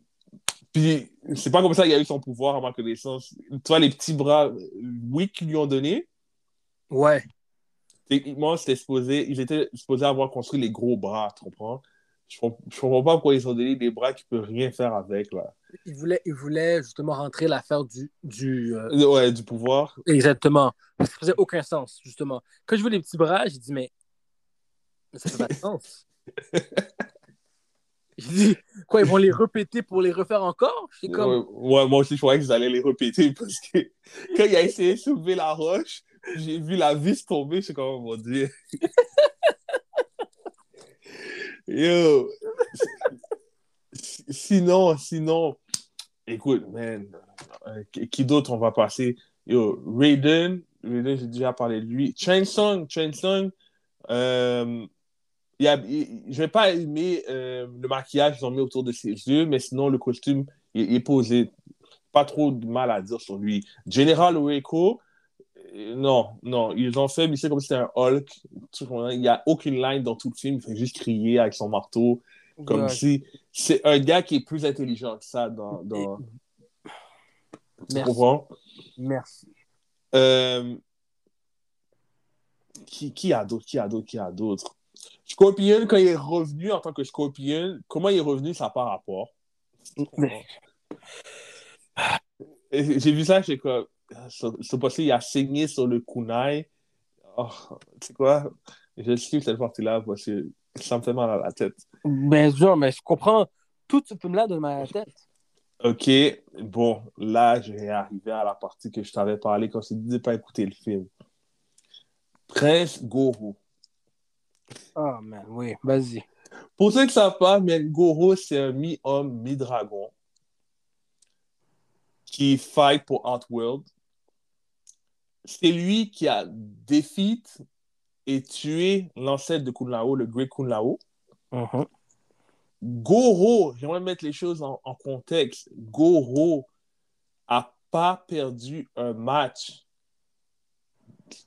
puis, c'est pas comme ça qu'il a eu son pouvoir, à ma connaissance. Tu vois, les petits bras, oui, qu'ils lui ont donné, Ouais. techniquement, c'était supposé, ils étaient supposés avoir construit les gros bras, tu comprends? Je comprends, je comprends pas pourquoi ils ont donné des bras qu'ils peuvent rien faire avec, là. Il voulait, il voulait justement rentrer l'affaire du. du euh, Ouais, du pouvoir. Exactement. Ça faisait aucun sens, justement. Quand je vois les petits bras, j'ai dit, mais. mais ça fait pas de <laughs> sens. j'ai dit, quoi, ils vont les répéter pour les refaire encore? J'étais comme. Ouais, ouais, moi aussi, je croyais qu'ils allaient les répéter <laughs> parce que quand il a essayé de soulever la roche, j'ai vu la vis tomber, je suis comme, oh mon Dieu. <laughs> Yo. Sinon, sinon, écoute, man, euh, qui d'autre on va passer? Yo, Raiden, Raiden, j'ai déjà parlé de lui. Chain Song, euh, y a, je vais pas aimer euh, le maquillage qu'ils ont mis autour de ses yeux, mais sinon, le costume, est posé. Pas trop de mal à dire sur lui. General euh, non, non, ils ont fait, mais c'est comme si c'était un Hulk. Il n'y a aucune line dans tout le film, il fait juste crier avec son marteau, comme Ouais. si c'est un gars qui est plus intelligent que ça dans. dans... Tu Merci. comprends? Merci. Euh, Qui, qui a d'autres? Qui a d'autres? Qui a d'autres? Scorpion, quand il est revenu en tant que Scorpion, comment il est revenu, ça n'a pas rapport? J'ai vu ça, j'ai comme. Ce, ce il a saigné sur le kunai. Oh, tu sais quoi? Je suis cette partie-là parce que ça me fait mal à la tête. Bien sûr, mais je comprends tout ce film-là de ma tête. Ok, bon, là, je vais arriver à la partie que je t'avais parlé quand je t'ai dit de ne pas écouter le film. Prince Goro. Oh, man, oui, vas-y. Pour ceux qui ne savent pas, mais Goro, c'est un mi-homme, mi-dragon qui fight pour Outworld. C'est lui qui a défait et tué l'ancêtre de Kunlao, le Great Kunlao. Mhm. Goro, j'aimerais mettre les choses en, en contexte. Goro a pas perdu un match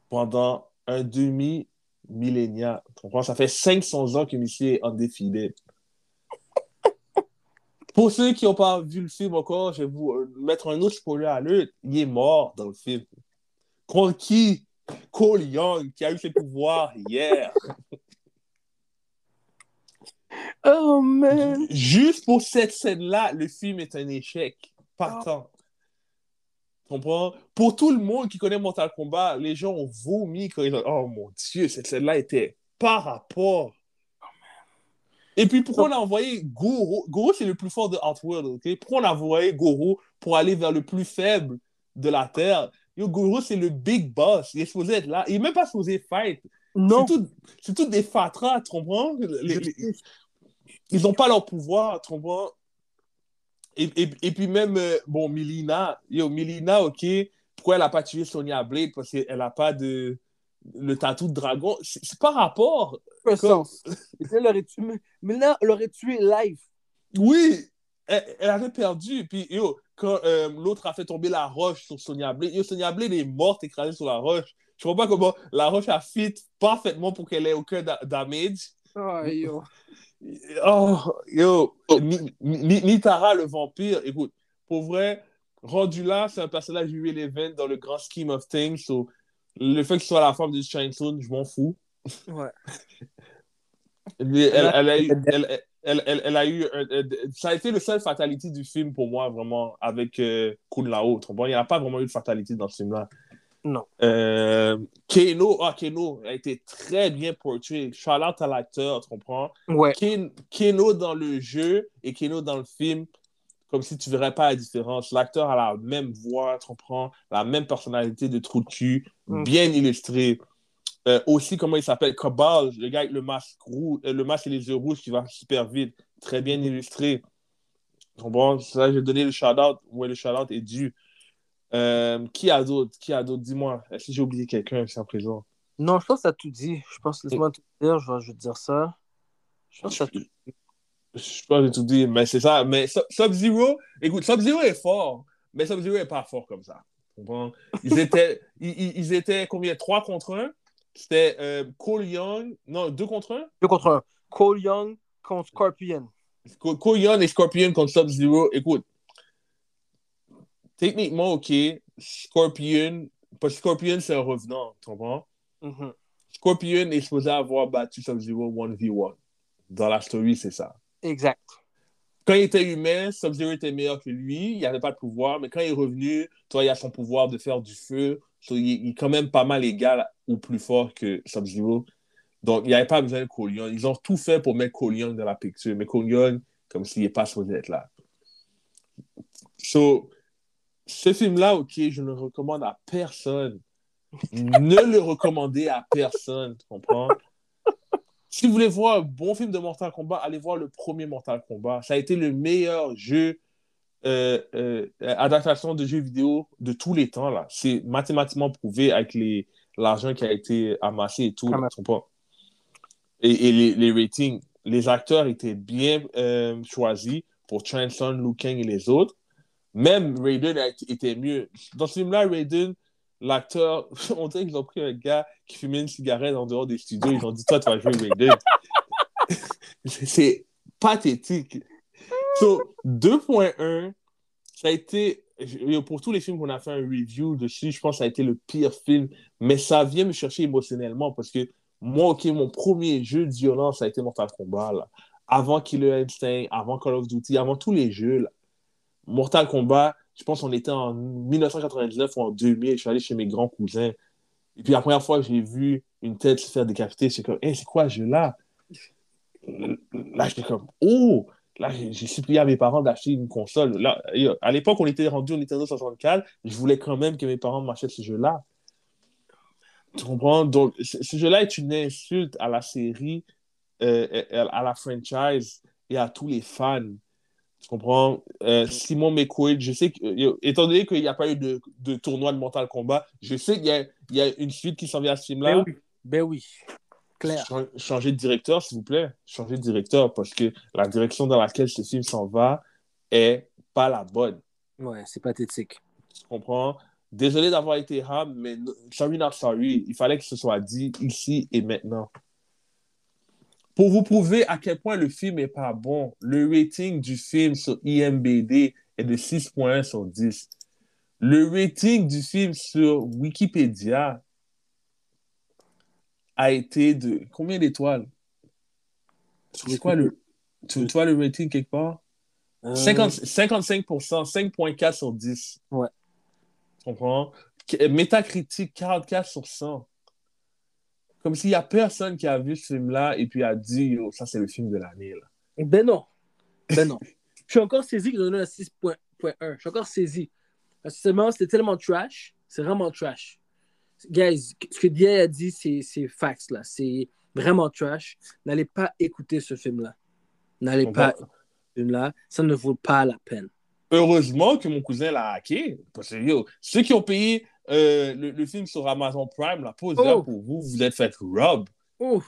pendant un demi-millénaire. Tu comprends? Ça fait 500 ans que monsieur est undefeated. Pour ceux qui n'ont pas vu le film encore, je vais vous euh, mettre un autre spoiler alert. Il est mort dans le film. Contre qui? Cole Young, qui a eu ses pouvoirs hier. Oh, man. Juste pour cette scène-là, le film est un échec. Pas Oh. comprends? Pour tout le monde qui connaît Mortal Kombat, les gens ont vomi quand ils ont... Oh mon Dieu, cette scène-là était par rapport. Et puis, pourquoi on a envoyé Goro? Goro, c'est le plus fort de Outworld, OK? Pourquoi on a envoyé Goro pour aller vers le plus faible de la Terre? Yo, Goro, c'est le big boss. Il est supposé être là. Il n'est même pas supposé fight. Non. C'est tout, tout des fatras, tu comprends? Les- les- ils n'ont pas leur pouvoir, tu comprends? Et, et, et puis même, euh, bon, Milina, yo, Milina, OK, pourquoi elle n'a pas tué Sonya Blade? Parce qu'elle n'a pas de... le tatou de dragon. C'est pas rapport. Aucun Comme- sens. Elle l'aurait tué, elle l'aurait tué live. Oui, elle, elle avait perdu. Puis, yo, quand euh, l'autre a fait tomber la roche sur Sonia Blade. Yo, Sonia Blade est morte écrasée sur la roche. Je comprends pas comment la roche a fit parfaitement pour qu'elle ait aucun da- damage. Oh, yo. <laughs> Oh, yo, Ni- Ni- Nitara le vampire, écoute, pour vrai, rendu là, c'est un personnage irrelevant dans le grand scheme of things. So, le fait que ce soit la femme de Shinesun, je m'en fous. Ouais. <laughs> Mais elle, elle a eu, elle, elle, elle- elle a eu un- un- ça a été le seul fatality du film pour moi, vraiment, avec euh, Kun Lao. tu comprends? Il n'y a pas vraiment eu de fatality dans ce film-là. Non. Euh, Keno, ah, Keno a été très bien portrait. Shout-out à l'acteur, tu comprends? Ouais. Ken- Keno dans le jeu et Keno dans le film, comme si tu verrais pas la différence. L'acteur a la même voix, tu comprends? La même personnalité de trou de cul, Mm. bien illustré. Euh, aussi, comment il s'appelle? Cabal, le gars avec le masque, roux, euh, le masque et les yeux rouges qui va super vite, très bien illustré. Tu comprends? Ça, j'ai donné le shout-out, ouais, le shout-out est dû. Euh, qui a d'autres? Qui a d'autres? Dis-moi. Est-ce que j'ai oublié quelqu'un ici en présent? Non, je pense que ça a tout dit. Je pense, laisse-moi tout dire, je vais, je vais te dire ça. Je pense que ça a tout dit. Je peux pas tout dire, mais c'est ça. Mais Sub- Sub-Zero, écoute, Sub-Zero est fort, mais Sub-Zero est pas fort comme ça. Comprends? Ils étaient, <laughs> ils- ils étaient combien? 3 contre 1? C'était euh, Cole Young, non, 2 contre 1? Deux contre un. Cole Young contre Scorpion. Co- Cole Young et Scorpion contre Sub-Zero. Écoute, techniquement, OK, Scorpion, parce que Scorpion, c'est un revenant, tu comprends? Mhm. Scorpion est supposé avoir battu Sub-Zero 1v1. Dans la story, c'est ça. Exact. Quand il était humain, Sub-Zero était meilleur que lui. Il n'avait pas de pouvoir. Mais quand il est revenu, toi, il a son pouvoir de faire du feu. So, il, est quand même pas mal égal ou plus fort que Sub-Zero. Donc, il n'y avait pas besoin de Cole. Ils ont tout fait pour mettre Cole dans la picture. Mais Cole comme s'il n'est pas supposé être là. So, ce film-là, OK, je ne le recommande à personne. ne le recommandez à personne. Tu comprends? Si vous voulez voir un bon film de Mortal Kombat, allez voir le premier Mortal Kombat. Ça a été le meilleur jeu, euh, euh, adaptation de jeux vidéo de tous les temps. là. C'est mathématiquement prouvé avec les- l'argent qui a été amassé et tout. là, tu comprends? Et, et les, les ratings. Les acteurs étaient bien euh, choisis pour Chanson, Liu Kang et les autres. Même Raiden a été- était mieux. Dans ce film-là, Raiden, l'acteur, <laughs> on dirait qu'ils ont pris un gars qui fumait une cigarette en dehors des studios. Ils ont dit, toi, tu vas jouer Raiden. C'est- <laughs> C'est pathétique. So, 2.1, ça a été, pour tous les films qu'on a fait un review dessus, je pense que ça a été le pire film, mais ça vient me chercher émotionnellement parce que moi, OK, mon premier jeu de violence, ça a été Mortal Kombat, là. Avant Killer Instinct, avant Call of Duty, avant tous les jeux. Mortal Kombat, je pense qu'on était en 1999 ou en 2000, je suis allé chez mes grands cousins. Et puis la première fois que j'ai vu une tête se faire décapiter, c'est comme, Hey, c'est quoi ce jeu-là? Là, j'étais comme, oh! Là, j'ai supplié à mes parents d'acheter une console. Là, à l'époque, on était rendu au Nintendo 64. Je voulais quand même que mes parents m'achètent ce jeu-là. Tu comprends? Donc, ce jeu-là est une insulte à la série, euh, à la franchise et à tous les fans. Tu comprends? Euh, Simon McQuaid, je sais que, euh, étant donné qu'il n'y a pas eu de, de tournoi de Mortal Kombat, je sais qu'il y a, il y a une suite qui s'en vient à ce film-là. Ben oui. Ben oui. Clair. Chan- Changer de directeur, s'il vous plaît. Changer de directeur, parce que la direction dans laquelle ce film s'en va est pas la bonne. Ouais, c'est pathétique. Tu comprends? Désolé d'avoir été ham, mais sorry not sorry. Il fallait que ce soit dit ici et maintenant. Pour vous prouver à quel point le film est pas bon, le rating du film sur IMBD est de 6.1 sur 10. Le rating du film sur Wikipédia a été de combien d'étoiles? Tu quoi le, tu, vois le rating quelque part? Euh, 50 55%, 5.4 sur 10. Ouais. Tu comprends? Qu- Métacritique, 44 sur 100. Comme s'il n'y a personne qui a vu ce film-là et puis a dit, Yo, ça c'est le film de l'année. là. Ben non. Ben non. je suis encore saisi ont donné un 6.1. Je suis encore saisi. Parce que c'était tellement trash. C'est vraiment trash. Guys, ce que Dia a dit, c'est c'est facts, là. C'est vraiment trash. N'allez pas écouter ce film-là. N'allez pas écouter ce film-là. Ça ne vaut pas la peine. Heureusement que mon cousin l'a hacké. Parce que yo, ceux qui ont payé euh, le, le film sur Amazon Prime, la pause Oh. d'heure pour vous, vous êtes fait rob. Ouf.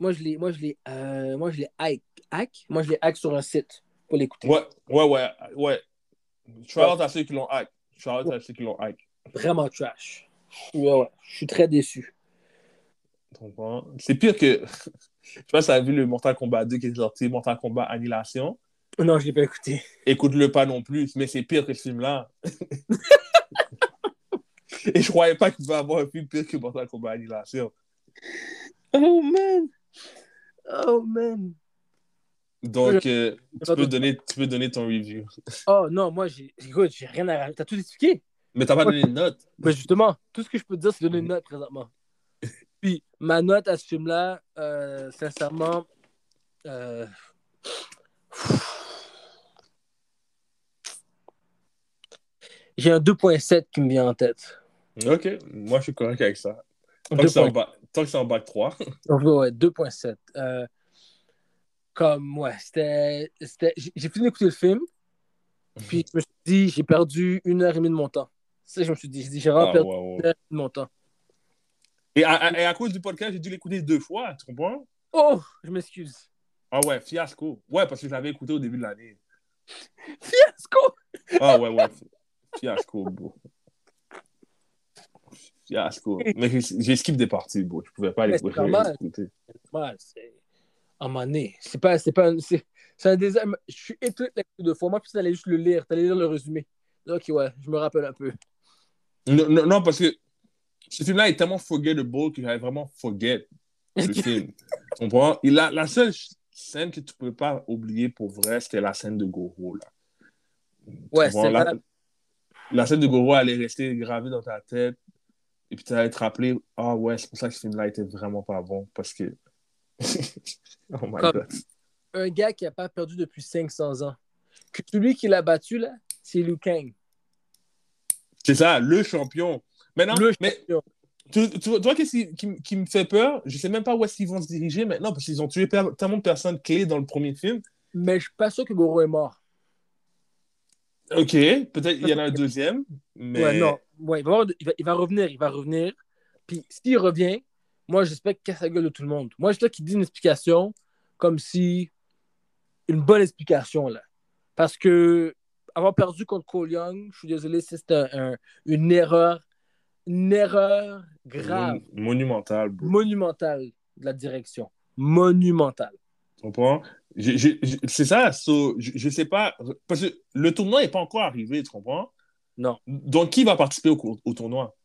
Moi, je l'ai, moi, je l'ai, euh, moi, je l'ai hack, hack. Moi, je l'ai hack sur un site pour l'écouter. Ouais, ouais, ouais, ouais. Shout-out à ceux qui l'ont hack. Shout-out à ceux qui l'ont hack. Vraiment trash. Ouais, ouais. Je suis très déçu. C'est pire que. <laughs> Je sais pas si tu as vu le Mortal Kombat 2 qui est sorti, Mortal Kombat Annihilation. Non, je l'ai pas écouté. Écoute-le pas non plus, mais c'est pire que ce film-là. <laughs> Et je croyais pas qu'il va avoir un film pire que Mortal Kombat Annihilation. Oh man! Oh man! Donc, euh, tu, peux donner, tu peux donner ton review. Oh non, moi, j'ai, écoute, j'ai rien à rajouter. T'as tout expliqué? Mais t'as pas donné une note. Mais justement, tout ce que je peux te dire, c'est donner une note présentement. <laughs> Puis, ma note à ce film-là, euh, sincèrement, euh... j'ai un 2.7 qui me vient en tête. Ok, moi je suis correct avec ça. Tant que c'est en, ba... en, bac 3. <laughs> ouais, 2.7. Euh, comme, ouais, c'était. J'ai fini d'écouter le film, puis je me suis dit, j'ai perdu une heure et demie de mon temps. Ça, je me suis dit, j'ai vraiment ah, perdu une heure et demie de mon temps. Et à, à, cause du podcast, j'ai dû l'écouter deux fois, tu comprends? Oh, je m'excuse. Ah ouais, fiasco. Ouais, parce que je l'avais écouté au début de l'année. <laughs> Fiasco! Ah ouais, ouais. Fiasco, bro. Fiasco. <laughs> Mais j'ai skip des parties, bro. Je pouvais pas aller écouter. C'est normal. C'est un moment donné. C'est pas, c'est pas, c'est, un. Je suis étonné de fois. Moi, puis t'allais juste le lire, t'allais lire le résumé. Ok, ouais, je me rappelle un peu. Non, non, non parce que ce film-là est tellement forgettable que j'avais vraiment forget le film. Tu comprends? Il a, la seule scène que tu peux pas oublier pour vrai, c'était la scène de Goro, là. Ouais, c'est la, la scène de Goro, elle est restée gravée dans ta tête. Et puis tu vas te rappelé, ah ouais, c'est pour ça que ce film-là était vraiment pas bon. Parce que. <laughs> oh my God. Un gars qui n'a pas perdu depuis 500 ans. Que celui qui l'a battu, là, c'est Liu Kang. C'est ça, le champion. Maintenant, mais, Tu, tu, vois, qu'est-ce qui, qui, me fait peur? Je sais même pas où est-ce qu'ils vont se diriger maintenant parce qu'ils ont tué tellement de personnes clés dans le premier film. Mais je suis pas sûr que Goro est mort. Ok, peut-être il y en a un deuxième. Mais... Ouais, non. Ouais, il, va, il, va, revenir, il va revenir. Puis s'il revient, moi j'espère qu'il casse la gueule de tout le monde. Moi, je veux qu'il dit une explication comme si. Une bonne explication, là. Parce que avoir perdu contre Cole Young, je suis désolé, c'est une erreur. Une erreur grave. monumentale. Monumentale de la direction. Monumentale. Tu comprends? C'est ça, je, ne sais pas. Parce que le tournoi n'est pas encore arrivé, tu comprends? Non. Donc, qui va participer au, au tournoi?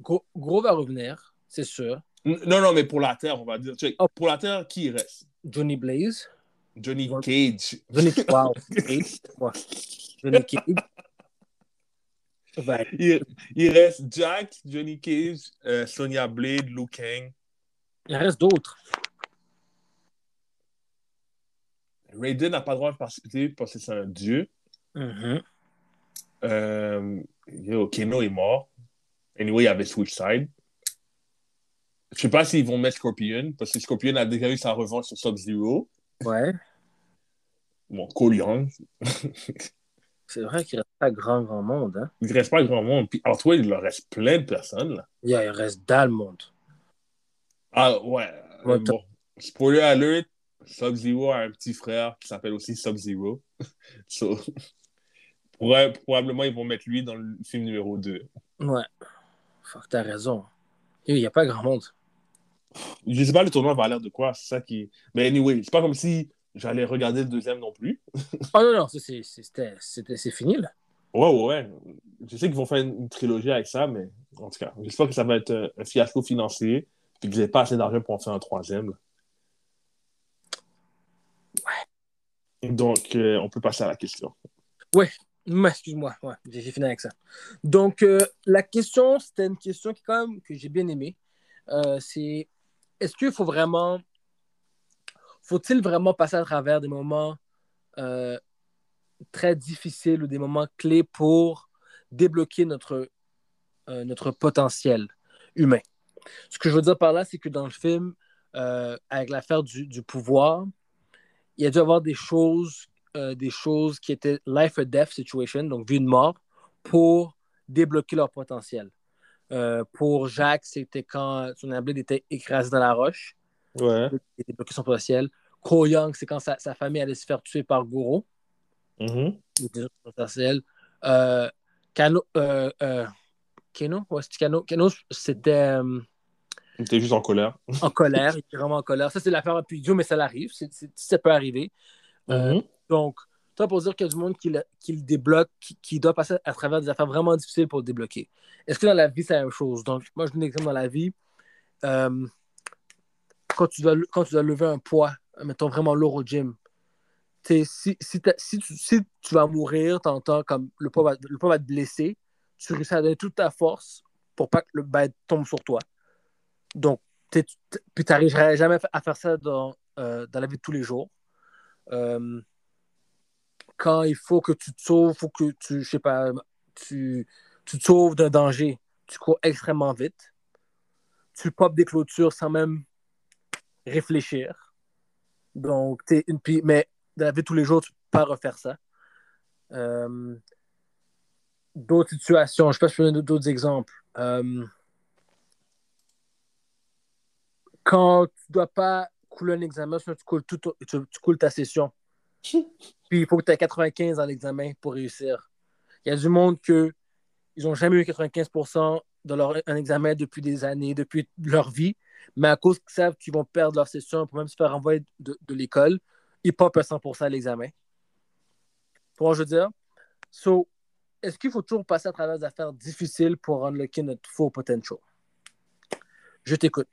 Gros, va revenir, c'est sûr. Non, non, mais pour la Terre, on va dire. Oh. Pour la Terre, qui reste? Johnny Blaze. Johnny Cage. Johnny, <laughs> wow. Johnny Cage. Il, reste Jack, Johnny Cage, euh, Sonia Blade, Liu Kang. Il reste d'autres. Raiden n'a pas le droit de participer parce que c'est un dieu. Mm-hmm. Euh, Keno est mort. Anyway, il y avait Switch Side. Je sais pas s'ils vont mettre Scorpion, parce que Scorpion a déjà eu sa revanche sur Sub-Zero. Ouais. Bon, Cole Young. <laughs> c'est vrai qu'il reste pas grand, grand monde. Hein? Il reste pas grand monde. Puis, alors, toi, il leur reste plein de personnes. Là. Yeah, il reste monde. Ah, ouais. bon. Spoiler alert, Sub-Zero a un petit frère qui s'appelle aussi Sub-Zero. <laughs> so, probablement, ils vont mettre lui dans le film numéro 2. Ouais. Fuck, t'as raison. Il n'y a pas grand monde. Je sais pas, le tournoi va l'air de quoi. C'est ça qui. Mais anyway, c'est pas comme si j'allais regarder le deuxième non plus. oh non, non, c'est fini là. Ouais, ouais, ouais. Je sais qu'ils vont faire une, trilogie avec ça, mais en tout cas, j'espère que ça va être un fiasco financier, puis que j'ai pas assez d'argent pour en faire un troisième. Ouais. Donc, euh, on peut passer à la question. Ouais, excuse-moi, j'ai fini avec ça. Donc, euh, la question, c'était une question qui, quand même, que j'ai bien aimée. Euh, c'est est-ce qu'il faut vraiment. Faut-il vraiment passer à travers des moments très difficiles ou des moments clés pour débloquer notre, potentiel humain? Ce que je veux dire par là, c'est que dans le film, avec l'affaire du, pouvoir, il y a dû avoir des choses, euh, des choses qui étaient life or death situation, donc vie de mort, pour débloquer leur potentiel. Euh, pour Jacques, c'était quand son ablé était écrasé dans la roche. Ouais. Il débloqué son potentiel. Ko Young, c'est quand sa, famille allait se faire tuer par Goro. Mm -hmm. potentiel. Euh, euh, euh, Keno, ouais, c'était Cano. Cano, c'était Il était juste en colère. en colère, il était vraiment en colère. Ça, c'est l'affaire à Dieu, mais ça l'arrive. Ça peut arriver. Mhm. Donc, toi, pour dire qu'il y a du monde qui le, débloque, qui, doit passer à travers des affaires vraiment difficiles pour le débloquer. Est-ce que dans la vie, c'est la même chose? Donc, moi, je donne un exemple dans la vie. Euh, quand, tu dois, lever un poids, mettons vraiment lourd au gym, si, si, tu, vas mourir, t'entends comme le poids, va, te blesser, tu réussis à donner toute ta force pour pas que le bête tombe sur toi. Donc, puis tu n'arriverais jamais à faire ça dans, euh, dans la vie de tous les jours. Euh, quand il faut que tu te sauves, faut que tu, je sais pas, tu, tu te sauves d'un danger, tu cours extrêmement vite. Tu popes des clôtures sans même réfléchir. Donc, t'es une mais dans la vie de tous les jours, tu peux pas refaire ça. Euh, d'autres situations, je sais pas si je peux donner d'autres exemples. Euh, quand tu dois pas couler un examen, sinon tu coules, tu coules ta session. Puis il faut que tu aies 95 dans l'examen pour réussir. Il y a du monde que ils n'ont jamais eu 95% de leur un examen depuis des années, depuis leur vie, mais à cause qu'ils savent qu'ils vont perdre leur session pour même se faire renvoyer de, de l'école, ils popent à 100% à l'examen. Que je veux dire? So, est-ce qu'il faut toujours passer à travers des affaires difficiles pour unlocker notre full potential? Je t'écoute.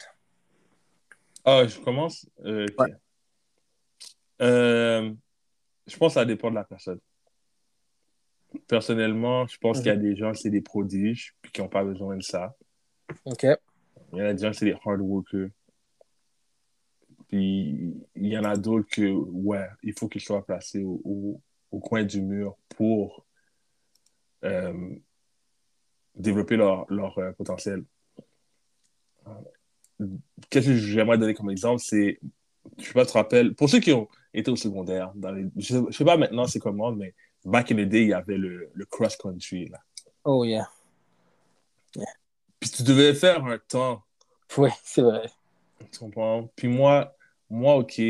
Ah, je commence? Euh. Ouais. Euh, je pense que ça dépend de la personne. Personnellement, je pense qu'il y a des gens, c'est des prodiges, puis qui n'ont pas besoin de ça. OK. Il y en a des gens, c'est des hard workers. Puis il y en a d'autres que, ouais, il faut qu'ils soient placés au, au- au coin du mur pour euh, développer leur, leur euh, potentiel. Qu'est-ce que j'aimerais donner comme exemple? C'est, je sais pas, tu te rappelles, pour ceux qui ont été au secondaire, dans les, je, je sais pas maintenant c'est comment, mais back in the day, il y avait le, le cross-country. Oh yeah. Puis tu devais faire un temps Oui, c'est vrai. Tu comprends? Puis moi, moi, OK,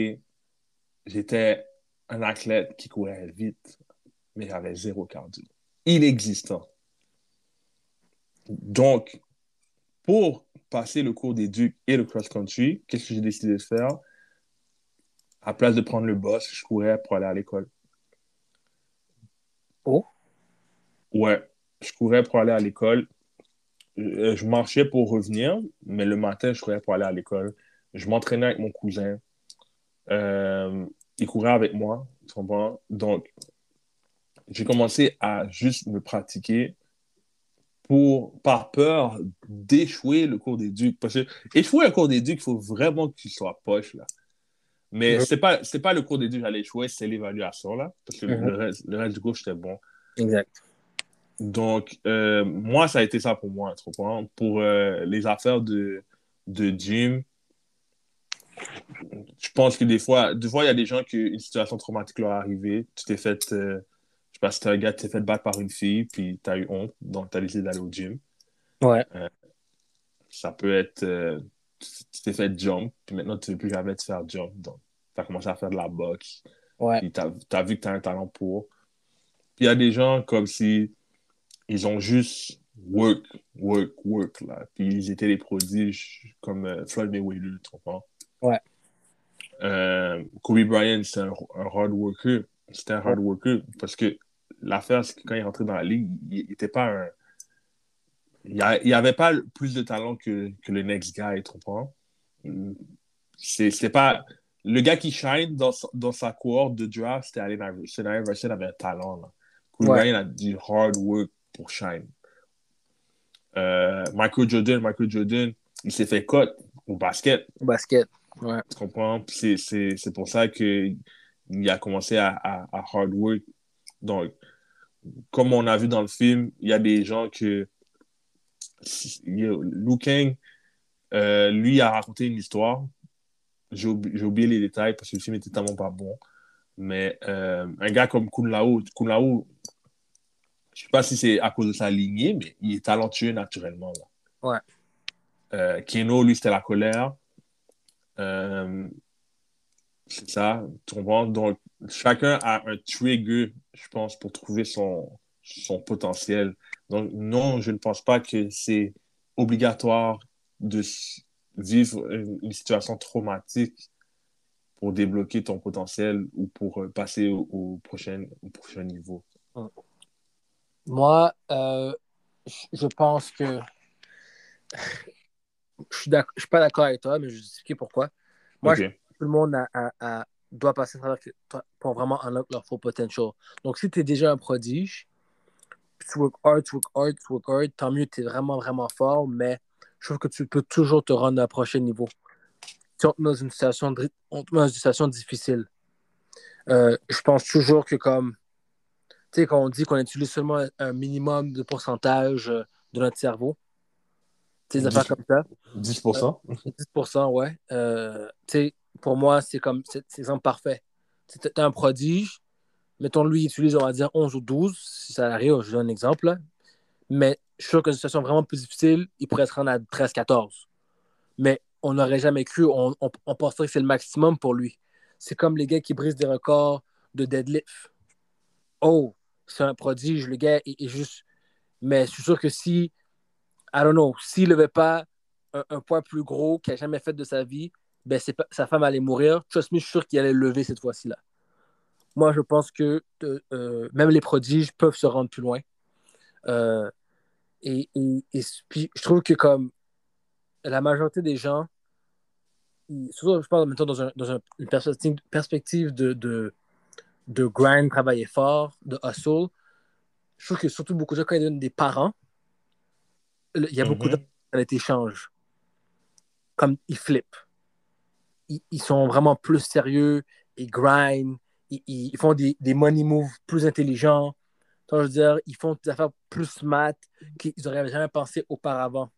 j'étais un athlète qui courait vite, mais j'avais zéro cardio. Inexistant. Donc, pour passer le cours des Ducs et le cross-country, qu'est-ce que j'ai décidé de faire? À place de prendre le bus, je courais pour aller à l'école. Oh. Ouais, je courais pour aller à l'école. Euh, Je marchais pour revenir, mais le matin, je courais pour aller à l'école. Je m'entraînais avec mon cousin. Euh, il courait avec moi, tu comprends? Donc, j'ai commencé à juste me pratiquer pour, par peur d'échouer le cours des ducs. Parce que échouer un cours des ducs, il faut vraiment que tu sois poche, là. Mais Mhm. c'est pas, c'est pas le cours des que j'allais échouer, c'est l'évaluation, là. Parce que le- Mhm. le, reste, le reste du cours, j'étais bon. Exact. Donc, euh, moi, ça a été ça pour moi, tu comprends? Pour euh, les affaires de, de gym, je pense que des fois, des fois, il y a des gens qui, une situation traumatique leur est arrivée. Tu t'es fait, euh, je sais pas si t'es un gars, tu t'es fait battre par une fille, puis tu as eu honte, donc tu as décidé d'aller au gym. Ouais. Ça peut être, euh, tu tu t'es fait jump, puis maintenant tu ne veux plus jamais te faire jump, donc tu as commencé à faire de la boxe. Ouais. Puis t'as as vu que tu as un talent pour. Puis il y a des gens comme si ils ont juste work, work, work, là. Puis ils étaient des prodiges comme euh, Floyd Mayweather, tu comprends? Ouais. Euh, Kobe Bryant, c'est un, un hard worker. C'était un hard worker parce que l'affaire, c'est que quand il est rentré dans la ligue, il n'était pas un. Il n'y avait pas plus de talent que, que le next guy, tu comprends? C'est pas. Le gars qui shine dans, sa- dans sa cohorte de draft, c'était Allen Iverson. Allen Iverson avait un talent, là. Kobe Ouais. A du hard work pour shine. Euh, Michael Jordan, Michael Jordan, il s'est fait cut au basket. Au basket. Ouais. Tu comprends? C'est, pour ça qu'il a commencé à, à, à hard work. Donc, comme on a vu dans le film, il y a des gens que. Liu Kang, euh, lui, a raconté une histoire. J'ai oublié, les détails parce que le film était tellement pas bon. Mais euh, un gars comme Kun Lao, Kun Lao, je sais pas si c'est à cause de sa lignée, mais il est talentueux naturellement. Là. Ouais. Euh, Keno, lui, c'était la colère. Euh, c'est ça, tu comprends? Donc, chacun a un trigger, je pense, pour trouver son, son potentiel. Donc, non, je ne pense pas que c'est obligatoire de vivre une situation traumatique pour débloquer ton potentiel ou pour euh, passer au, prochain, au prochain niveau. Moi, euh, je pense que <laughs> je ne suis pas d'accord avec toi, mais je vais expliquer pourquoi. Moi, tout le monde a, doit passer à travers pour vraiment unlock leur full potential. Donc, si tu es déjà un prodige, tu work hard, tu work hard, tu work hard, tant mieux, tu es vraiment, vraiment fort, mais je trouve que tu peux toujours te rendre à un prochain niveau. Si on te met dans une situation, on te met dans une situation difficile, euh, je pense toujours que comme, tu sais, quand on dit qu'on utilise seulement un minimum de pourcentage euh, de notre cerveau, des affaires comme ça. 10%? 10%, euh, ouais. Euh, tu sais, pour moi, c'est comme, c'est l'exemple parfait. Tu es un prodige, mettons, lui, il utilise, on va dire, 11 ou 12, si ça arrive, je donne un exemple, là. mais je suis sûr que une situation vraiment plus difficile, il pourrait se rendre à 13-14. Mais on n'aurait jamais cru, on, on, penserait que c'est le maximum pour lui. C'est comme les gars qui brisent des records de deadlift. Oh, c'est un prodige, le gars est, juste. Mais je suis sûr que si, I don't know, s'il ne levait pas un, poids plus gros qu'il n'a jamais fait de sa vie, ben sa femme allait mourir. Trust me, je suis sûr qu'il allait le lever cette fois-ci-là. Moi, je pense que euh, même les prodiges peuvent se rendre plus loin. Euh, et, puis, je trouve que comme la majorité des gens, surtout je parle maintenant dans, une perspective, de, de, de, grind, travailler fort, de hustle, je trouve que surtout beaucoup de gens, quand ils donnent des parents, il y a beaucoup mm -hmm. de Comme ils flippent. Ils, ils, sont vraiment plus sérieux, ils grind, ils, ils font des, des money moves plus intelligents je veux dire, ils font des affaires plus smart qu'ils n'auraient jamais pensé auparavant.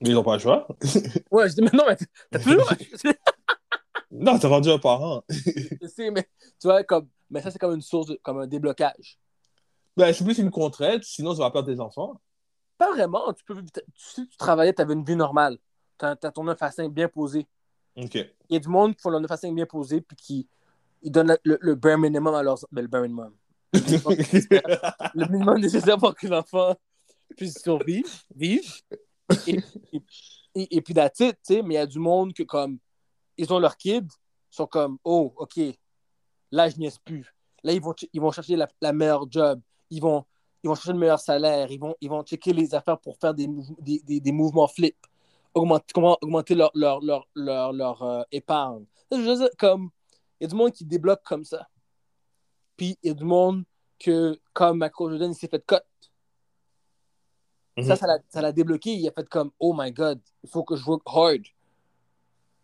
Mais ils n'ont pas le choix. <laughs> ouais, je dis, mais non, mais t'as toujours. <laughs> non, t'as rendu un parent. <laughs> je sais, mais tu vois, comme, mais ça, c'est comme une source, comme un déblocage. Ben, c'est plus une contrainte, sinon tu vas perdre tes enfants. Pas vraiment. Tu peux, si tu travaillais, tu avais une vie normale. Tu as, ton 9 à 5 bien posé. OK. Il y a du monde qui font leur 9 à 5 bien posé, puis qui ils donnent le, le bare minimum à leurs. Ben, le bare minimum le minimum nécessaire <laughs> pour que l'enfant puisse survivre, vivre. Et, et, et puis, that's tu sais, mais il y a du monde que, comme, ils ont leurs kids, sont comme, oh, OK, là, je n'y plus. Là, ils vont, ils vont chercher la, la, meilleure job. Ils vont, ils vont chercher le meilleur salaire. Ils vont, ils vont checker les affaires pour faire des, des, des, des mouvements flip. Augmenter, comment augmenter leur, leur, leur, leur, leur euh, épargne. comme, il y a du monde qui débloque comme ça. Puis il y a du monde que, comme Michael Jordan, il s'est fait cut. Ça, mhm. ça l'a débloqué. Il a fait comme, oh my God, il faut que je work hard.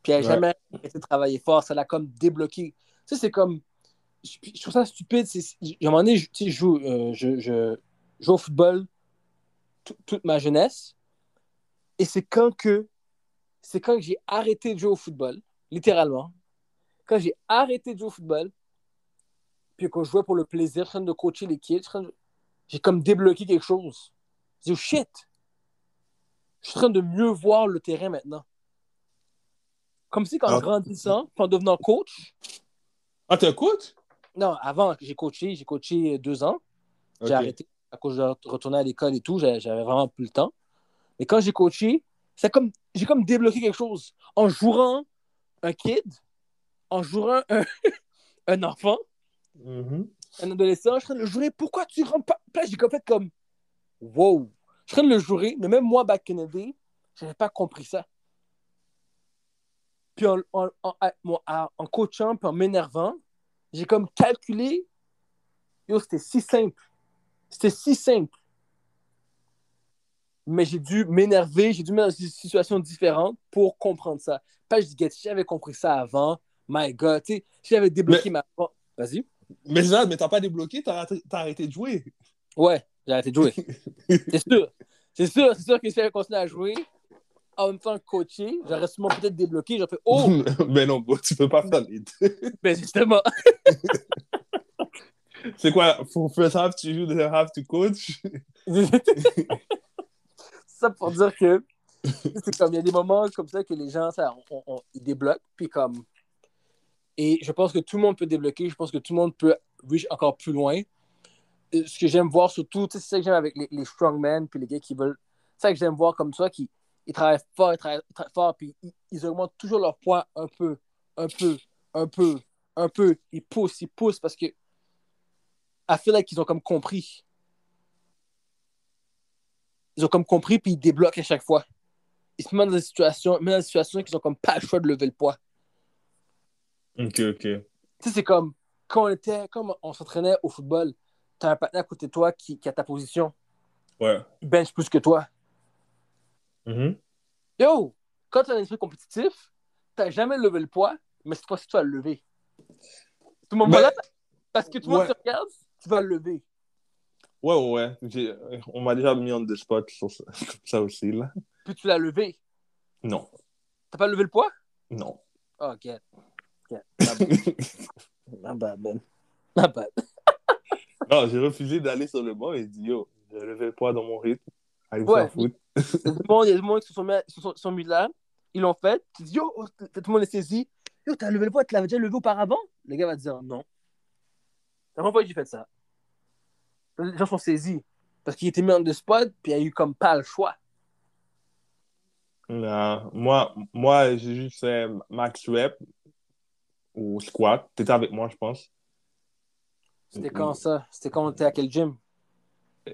Puis il n'a jamais été travailler fort. Ça l'a comme débloqué. Tu sais, c'est comme. Je, trouve ça stupide. À un moment donné, je, je, joue, euh, je, je, joue au football toute ma jeunesse. Et c'est quand que. C'est quand j'ai arrêté de jouer au football, littéralement. Quand j'ai arrêté de jouer au football, puis quand je jouais pour le plaisir, je suis en train de coacher les kids, j'ai comme débloqué quelque chose. Je dis, oh, shit, je suis en train de mieux voir le terrain maintenant. Comme si quand ah. grandissant, en devenant coach. Ah, t'es un coach? Non, avant, j'ai coaché, j'ai coaché deux ans. J'ai arrêté à cause de retourner à l'école et tout, j'avais vraiment plus le temps. Mais quand j'ai coaché, c'est comme j'ai comme débloqué quelque chose. En jouant un kid, en jouant un, <laughs> un enfant, Mm-hmm. Un adolescent, je suis en train de le jurer. Pourquoi tu rentres pas? Puis j'ai fait comme Wow! Je suis en train de le jurer, mais même moi, back in the day, j'avais pas compris ça. Puis en, en, en, coachant, puis en m'énervant, j'ai comme calculé. Yo, c'était si simple. C'était si simple. Mais j'ai dû m'énerver, j'ai dû mettre dans une situation différente pour comprendre ça. Pas je dis, si j'avais compris ça avant, my God, tu sais, si j'avais débloqué ma. Vas-y. Mais là, mais t'as pas débloqué, t'as arrêté, de jouer. Ouais, j'ai arrêté de jouer. <laughs> c'est sûr. C'est sûr, c'est sûr que si j'avais continué à jouer, en même temps coacher, j'aurais sûrement peut-être débloqué. J'aurais fait Oh! <laughs> mais non, tu peux pas faire les deux. <laughs> ben justement. c'est quoi? For first half, tu joues, the half, tu coach? ça pour dire que c'est comme il y a des moments comme ça que les gens, ça, on, ils débloquent, puis comme et je pense que tout le monde peut débloquer. Je pense que tout le monde peut reach encore plus loin. ce que j'aime voir surtout, c'est ça que j'aime avec les, strongmen, puis les gars qui veulent. C'est ça que j'aime voir comme toi, qui ils travaillent fort, ils travaillent très fort, puis ils, augmentent toujours leur poids un peu, un peu, un peu, un peu. Ils poussent, ils poussent parce que. I feel like ils ont comme compris. Ils ont comme compris, puis ils débloquent à chaque fois. Ils se mettent dans des situations, mettent dans des situations qu'ils ont comme pas le choix de lever le poids. Ok, ok. Tu sais, c'est comme quand on était, comme on s'entraînait au football, t'as un partenaire à côté de toi qui, qui a ta position, Ouais. il bench plus que toi. Mhm. Yo, quand tu as un esprit compétitif, t'as jamais levé le poids, mais cette fois-ci, tu vas le lever. Tout le parce que tout le monde te regarde, tu vas le lever. Ouais, ouais, ouais. On m'a déjà mis en deux spots sur <laughs> ça, aussi, là. Puis tu l'as levé. Non. T'as pas levé le poids? Non. Oh, get. Get. My bad. <laughs> My bad. <laughs> non, j'ai refusé d'aller sur le banc et dit yo, je levais le poids dans mon rythme. Allez vous Ouais. foutre. Il y a du monde qui se sont mis, se sont, sont mis là, ils l'ont fait, tu dis yo, oh, tout le monde est saisi. Yo, t'as levé le poids, tu l'avais déjà levé auparavant? Le gars va te dire non. C'est la première fois que j'ai fait ça. Les gens sont saisis parce qu'il était mis en deux spots, puis il y a eu comme pas le choix. Non. Moi, moi j'ai juste fait max rep au squat. T'étais avec moi, je pense. C'était quand ça? C'était quand on était à quel gym?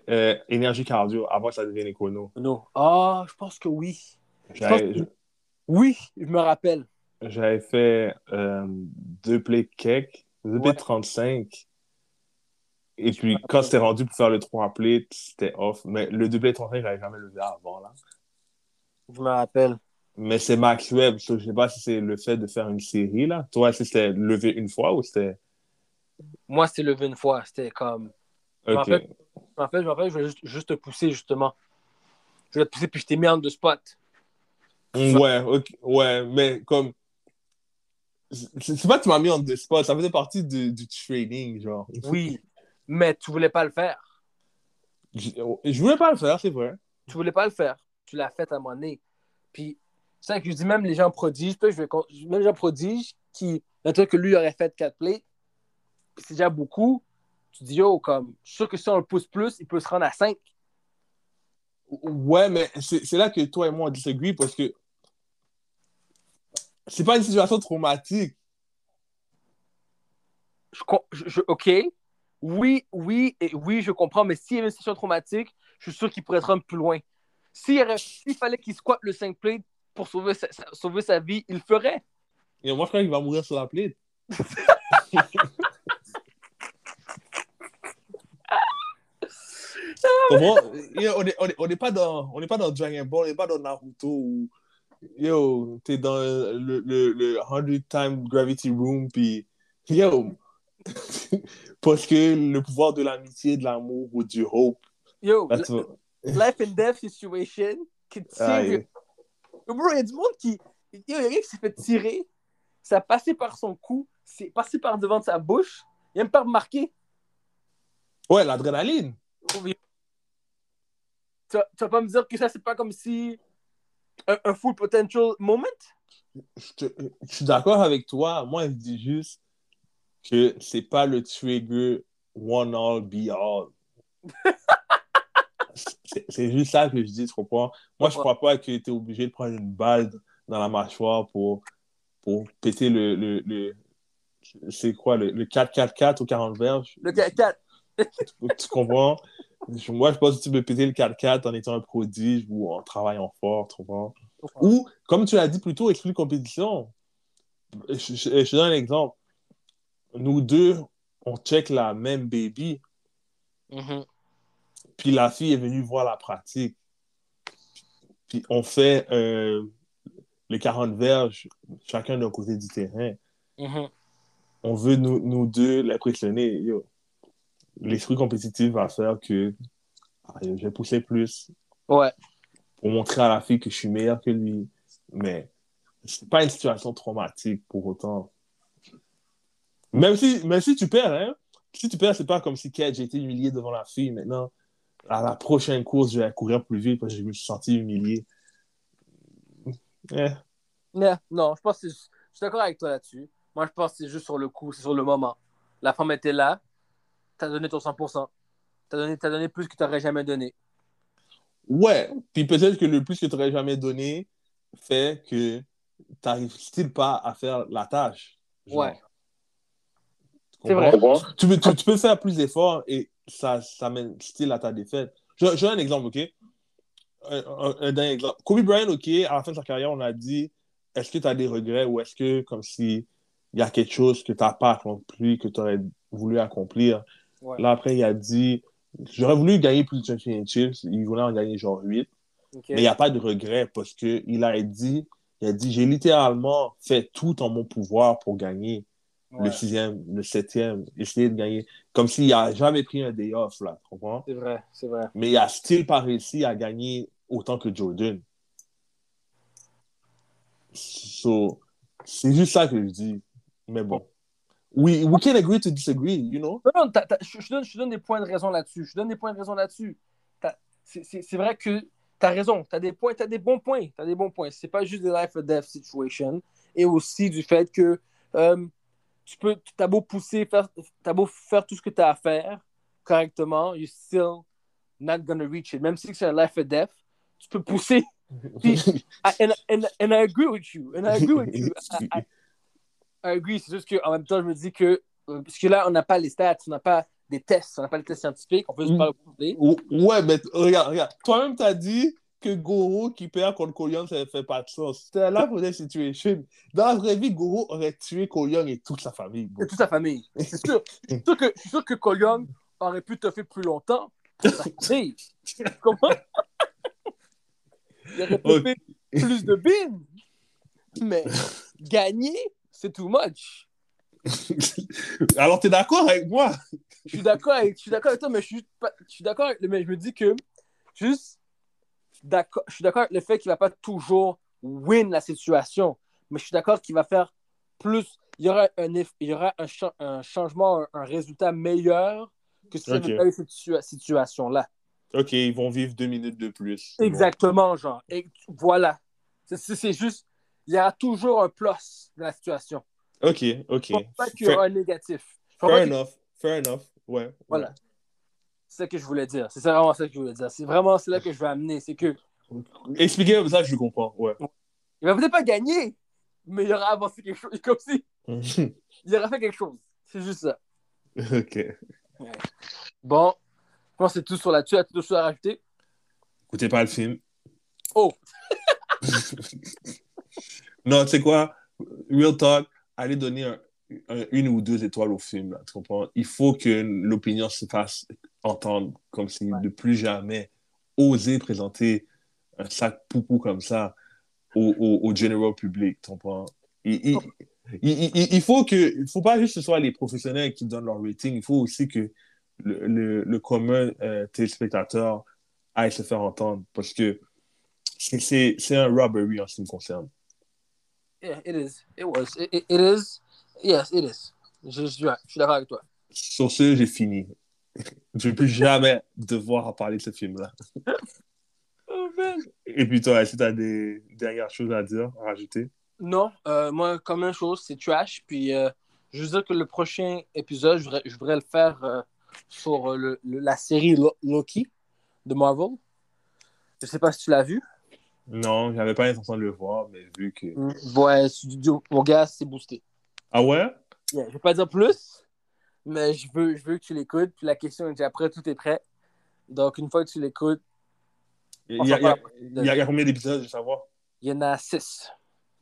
Euh, énergie cardio, avant que ça devienne écono. Non. Ah, je pense que oui. Oui, je me rappelle. j'avais fait euh, deux plays cake, deux plays Ouais. 35. Et puis, quand c'était rendu pour faire le 3 plays, c'était off. Mais le deux plays 35, j'avais jamais levé avant, là. Je me rappelle. Mais c'est Max Webb. je sais pas si c'est le fait de faire une série, là. Toi, si c'était levé une fois ou c'était? Moi, c'était levé une fois. C'était comme. me Ok. rappelle. Je me rappelle, je me rappelle, je voulais juste, juste te pousser, justement. Je voulais te pousser, puis je t'ai mis en deux spots. Ouais, ok. Ouais, mais comme. C'est pas que tu m'as mis en deux spots, ça faisait partie du, du training, genre. <laughs> Oui, mais tu voulais pas le faire. Je, je voulais pas le faire, c'est vrai. Tu voulais pas le faire. Tu l'as fait à un moment donné. Puis, c'est ça que je dis, même les gens prodiges, je vais même les gens prodiges qui, maintenant que lui aurait fait 4 plays, c'est déjà beaucoup, tu dis, yo, comme, je suis sûr que si on le pousse plus, il peut se rendre à 5. Ouais, mais c'est là que toi et moi on disagree parce que c'est pas une situation traumatique. Je, OK, oui, oui, et oui, je comprends, mais s'il y avait une situation traumatique, je suis sûr qu'il pourrait se rendre plus loin. S'il fallait qu'il squatte le 5 plays pour sauver sa, sa- sauver sa vie, il le ferait. Et moi, je crois qu'il va mourir sur la plaide. Comment? <laughs> Yo, on n'est on est, on est pas dans on est pas dans Dragon Ball, on n'est pas dans Naruto où yo, t'es dans le, le, le 100 time gravity room puis yo <laughs> parce que le pouvoir de l'amitié, de l'amour ou du hope. Yo, life and death situation. Yo, bro, il y a du monde qui. Il y a quelqu'un qui s'est fait tirer, ça a passé par son cou, c'est passé par devant de sa bouche, il n'a même pas remarqué. Ouais, l'adrénaline. Tu vas, tu vas pas me dire que ça, c'est pas comme si. Un, un full potential moment? je, te- je suis d'accord avec toi. Moi, je dis juste que c'est pas le trigger one all be all. <laughs> c'est juste ça que je dis, tu comprends? Moi, je crois pas que tu es obligé de prendre une balle dans la mâchoire pour, pour péter le. le, le- c'est quoi, le, le 4-4-4 ou 40 verges? Le gars, 4. Tu, tu comprends? Moi, je pense que tu peux péter le 4-4 en étant un prodige ou en travaillant fort, tu comprends? Ou, comme tu l'as dit plus tôt, de compétition. Je, je- je te donne un exemple. Nous deux, on check la même baby, puis la fille est venue voir la pratique. Puis on fait euh, les 40 verges, chacun d'un côté du terrain. On veut nous, nous deux l'impressionner. L'esprit compétitif va faire que ah, je vais pousser plus Ouais. pour montrer à la fille que je suis meilleur que lui. Mais c'est pas une situation traumatique pour autant. Même si, même si tu perds, hein, si tu perds, c'est pas comme si Kate, j'ai été humilié devant la fille. Maintenant, à la prochaine course, je vais courir plus vite parce que je me suis senti humilié. Eh, Non, non, je pense que je suis d'accord avec toi là-dessus. Moi, je pense que c'est juste sur le coup, c'est sur le moment. La femme était là, t'as donné ton 100%. T'as donné, as donné plus que tu n'aurais jamais donné. Ouais, puis peut-être que le plus que tu n'aurais jamais donné fait que tu n'arrives still pas à faire la tâche. Ouais. C'est vrai. Tu peux, tu, peux, faire plus d'efforts et ça, ça mène still à ta défaite. Je, je un exemple, OK? Un, un, dernier exemple. Kobe Bryant, OK, à la fin de sa carrière, on a dit est-ce que tu as des regrets ou est-ce que, comme si il y a quelque chose que tu n'as pas accompli, que tu aurais voulu accomplir? Là, après, il a dit J'aurais voulu gagner plus de championships. Il voulait en gagner genre 8. Mais il n'y a pas de regret parce qu'il a dit il a dit J'ai littéralement fait tout en mon pouvoir pour gagner le sixième, le septième, essayer de gagner. Comme s'il n'a jamais pris un day off, là, tu comprends? C'est vrai, c'est vrai. Mais il a still pas réussi à gagner autant que Jordan. So, c'est juste ça que je dis. Mais bon. We, we can agree to disagree, you know? Non, je, donne, je donne des points de raison là-dessus. Je donne des points de raison là-dessus. C'est vrai que tu as raison. Tu as des points, tu as des bons points. Tu as des bons points. C'est pas juste des life or death situation. Et aussi du fait que euh, tu peux, as beau pousser, faire, as beau faire tout ce que tu as à faire correctement, you're still not gonna reach it. Même si c'est un life or death, tu peux pousser. <laughs> and, and, and I agree with you. And I agree with you. <laughs> I, agree. C'est juste qu'en même temps, je me dis que, euh, parce que là, on n'a pas les stats, on n'a pas des tests, on n'a pas les tests scientifiques, on peut juste pas le Ouais, mais regarde, regarde. Toi-même, tu as dit que Goro qui perd contre Koyon, ça ne fait pas de sens. C'était là pour cette situation. Dans la vraie vie, Goro aurait tué Koyon et toute sa famille. Et toute sa famille. C'est <laughs> sûr. Je suis sûr que, sûr que Koyon aurait pu te faire plus longtemps <laughs> Comment? Il aurait pu faire plus de bins. Mais <laughs> gagner, c'est too much. Alors, tu es d'accord avec moi? Je suis d'accord avec, avec toi, mais je suis, je suis d'accord mais je me dis que juste je suis d'accord avec le fait qu'il ne va pas toujours win la situation, mais je suis d'accord qu'il va faire plus. Il y aura un, il y aura un, un changement, un, résultat meilleur que si okay. avait cette situation-là. OK, ils vont vivre deux minutes de plus. Exactement, genre. Et voilà. C'est juste, il y aura toujours un plus dans la situation. OK, OK. Je pense pas qu'il y aura un négatif. Fair enough, fair enough. Ouais. Voilà. C'est ça que je voulais dire. C'est vraiment ça que je voulais dire. C'est vraiment là que je veux amener. C'est que. Expliquez comme ça, je comprends. Ouais. Il va peut-être pas gagner, mais il aura avancé quelque chose. Comme si. <laughs> il aura fait quelque chose. C'est juste ça. OK. Bon. Je pense que c'est tout sur là-dessus. As-tu d'autres choses à rajouter? Écoutez pas le film. Oh! <laughs> non, tu sais quoi? Real talk, allez donner un, une ou deux étoiles au film. Là, tu comprends? Il faut que l'opinion se fasse entendre comme si de plus jamais oser présenter un sac poupou comme ça au, au, au general public. Tu comprends? Il, il, il, faut que, il faut pas juste que ce soit les professionnels qui donnent leur rating, il faut aussi que le, le, le commun euh, téléspectateur aille se faire entendre parce que c'est un robbery en ce qui me concerne. Yeah, it is. It was. It, it, it is. Yes, it is. Je, je, je suis d'accord avec toi. Sur ce, j'ai fini. <laughs> Je ne plus jamais devoir parler de ce film-là. <laughs> Oh. Et puis toi, est-ce que tu as des dernières choses à dire, à rajouter? Non, euh, moi, comme une chose, c'est trash. Puis euh, je veux dire que le prochain épisode, je voudrais, je voudrais le faire euh, sur le, le, la série Loki de Marvel. Je sais pas si tu l'as vu. Non, j'avais pas l'intention de le voir, mais vu que. Mm, ouais, mon gars, c'est boosté. Ah ouais? Yeah, je vais pas dire plus, mais je veux, je veux que tu l'écoutes. Puis la question est déjà prête, tout est prêt. Donc, une fois que tu l'écoutes. Il y, a, il, y a, combien d'épisodes, je veux savoir? Il y en a 6.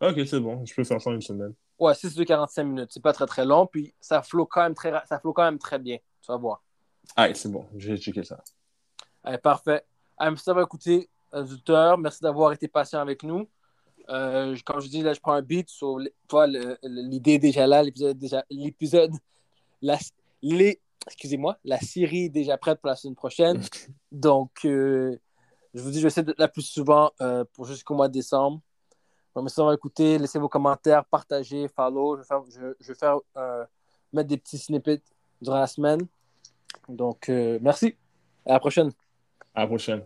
Ok, c'est bon. Je peux faire ça en une semaine. Ouais, 6 de 45 minutes. C'est pas très très long. Puis ça flotte quand, même très, ça quand même très bien. Tu vas voir. Ah, c'est bon. Je vais checker ça. Allez, parfait. Merci d'avoir écouté, auditeurs. Merci d'avoir été patient avec nous. Euh, comme je dis, là, je prends un beat sur toi, l'idée déjà là, l'épisode déjà, l'épisode, la, les, excusez-moi, la série déjà prête pour la semaine prochaine. Donc, euh, je vous dis, je vais essayer d'être là plus souvent euh, pour jusqu'au mois de décembre. Donc, merci d'avoir écouté. Laissez vos commentaires, partagez, follow. Je vais faire, je, je vais faire mettre des petits snippets durant la semaine. Donc, merci. À la prochaine. À la prochaine.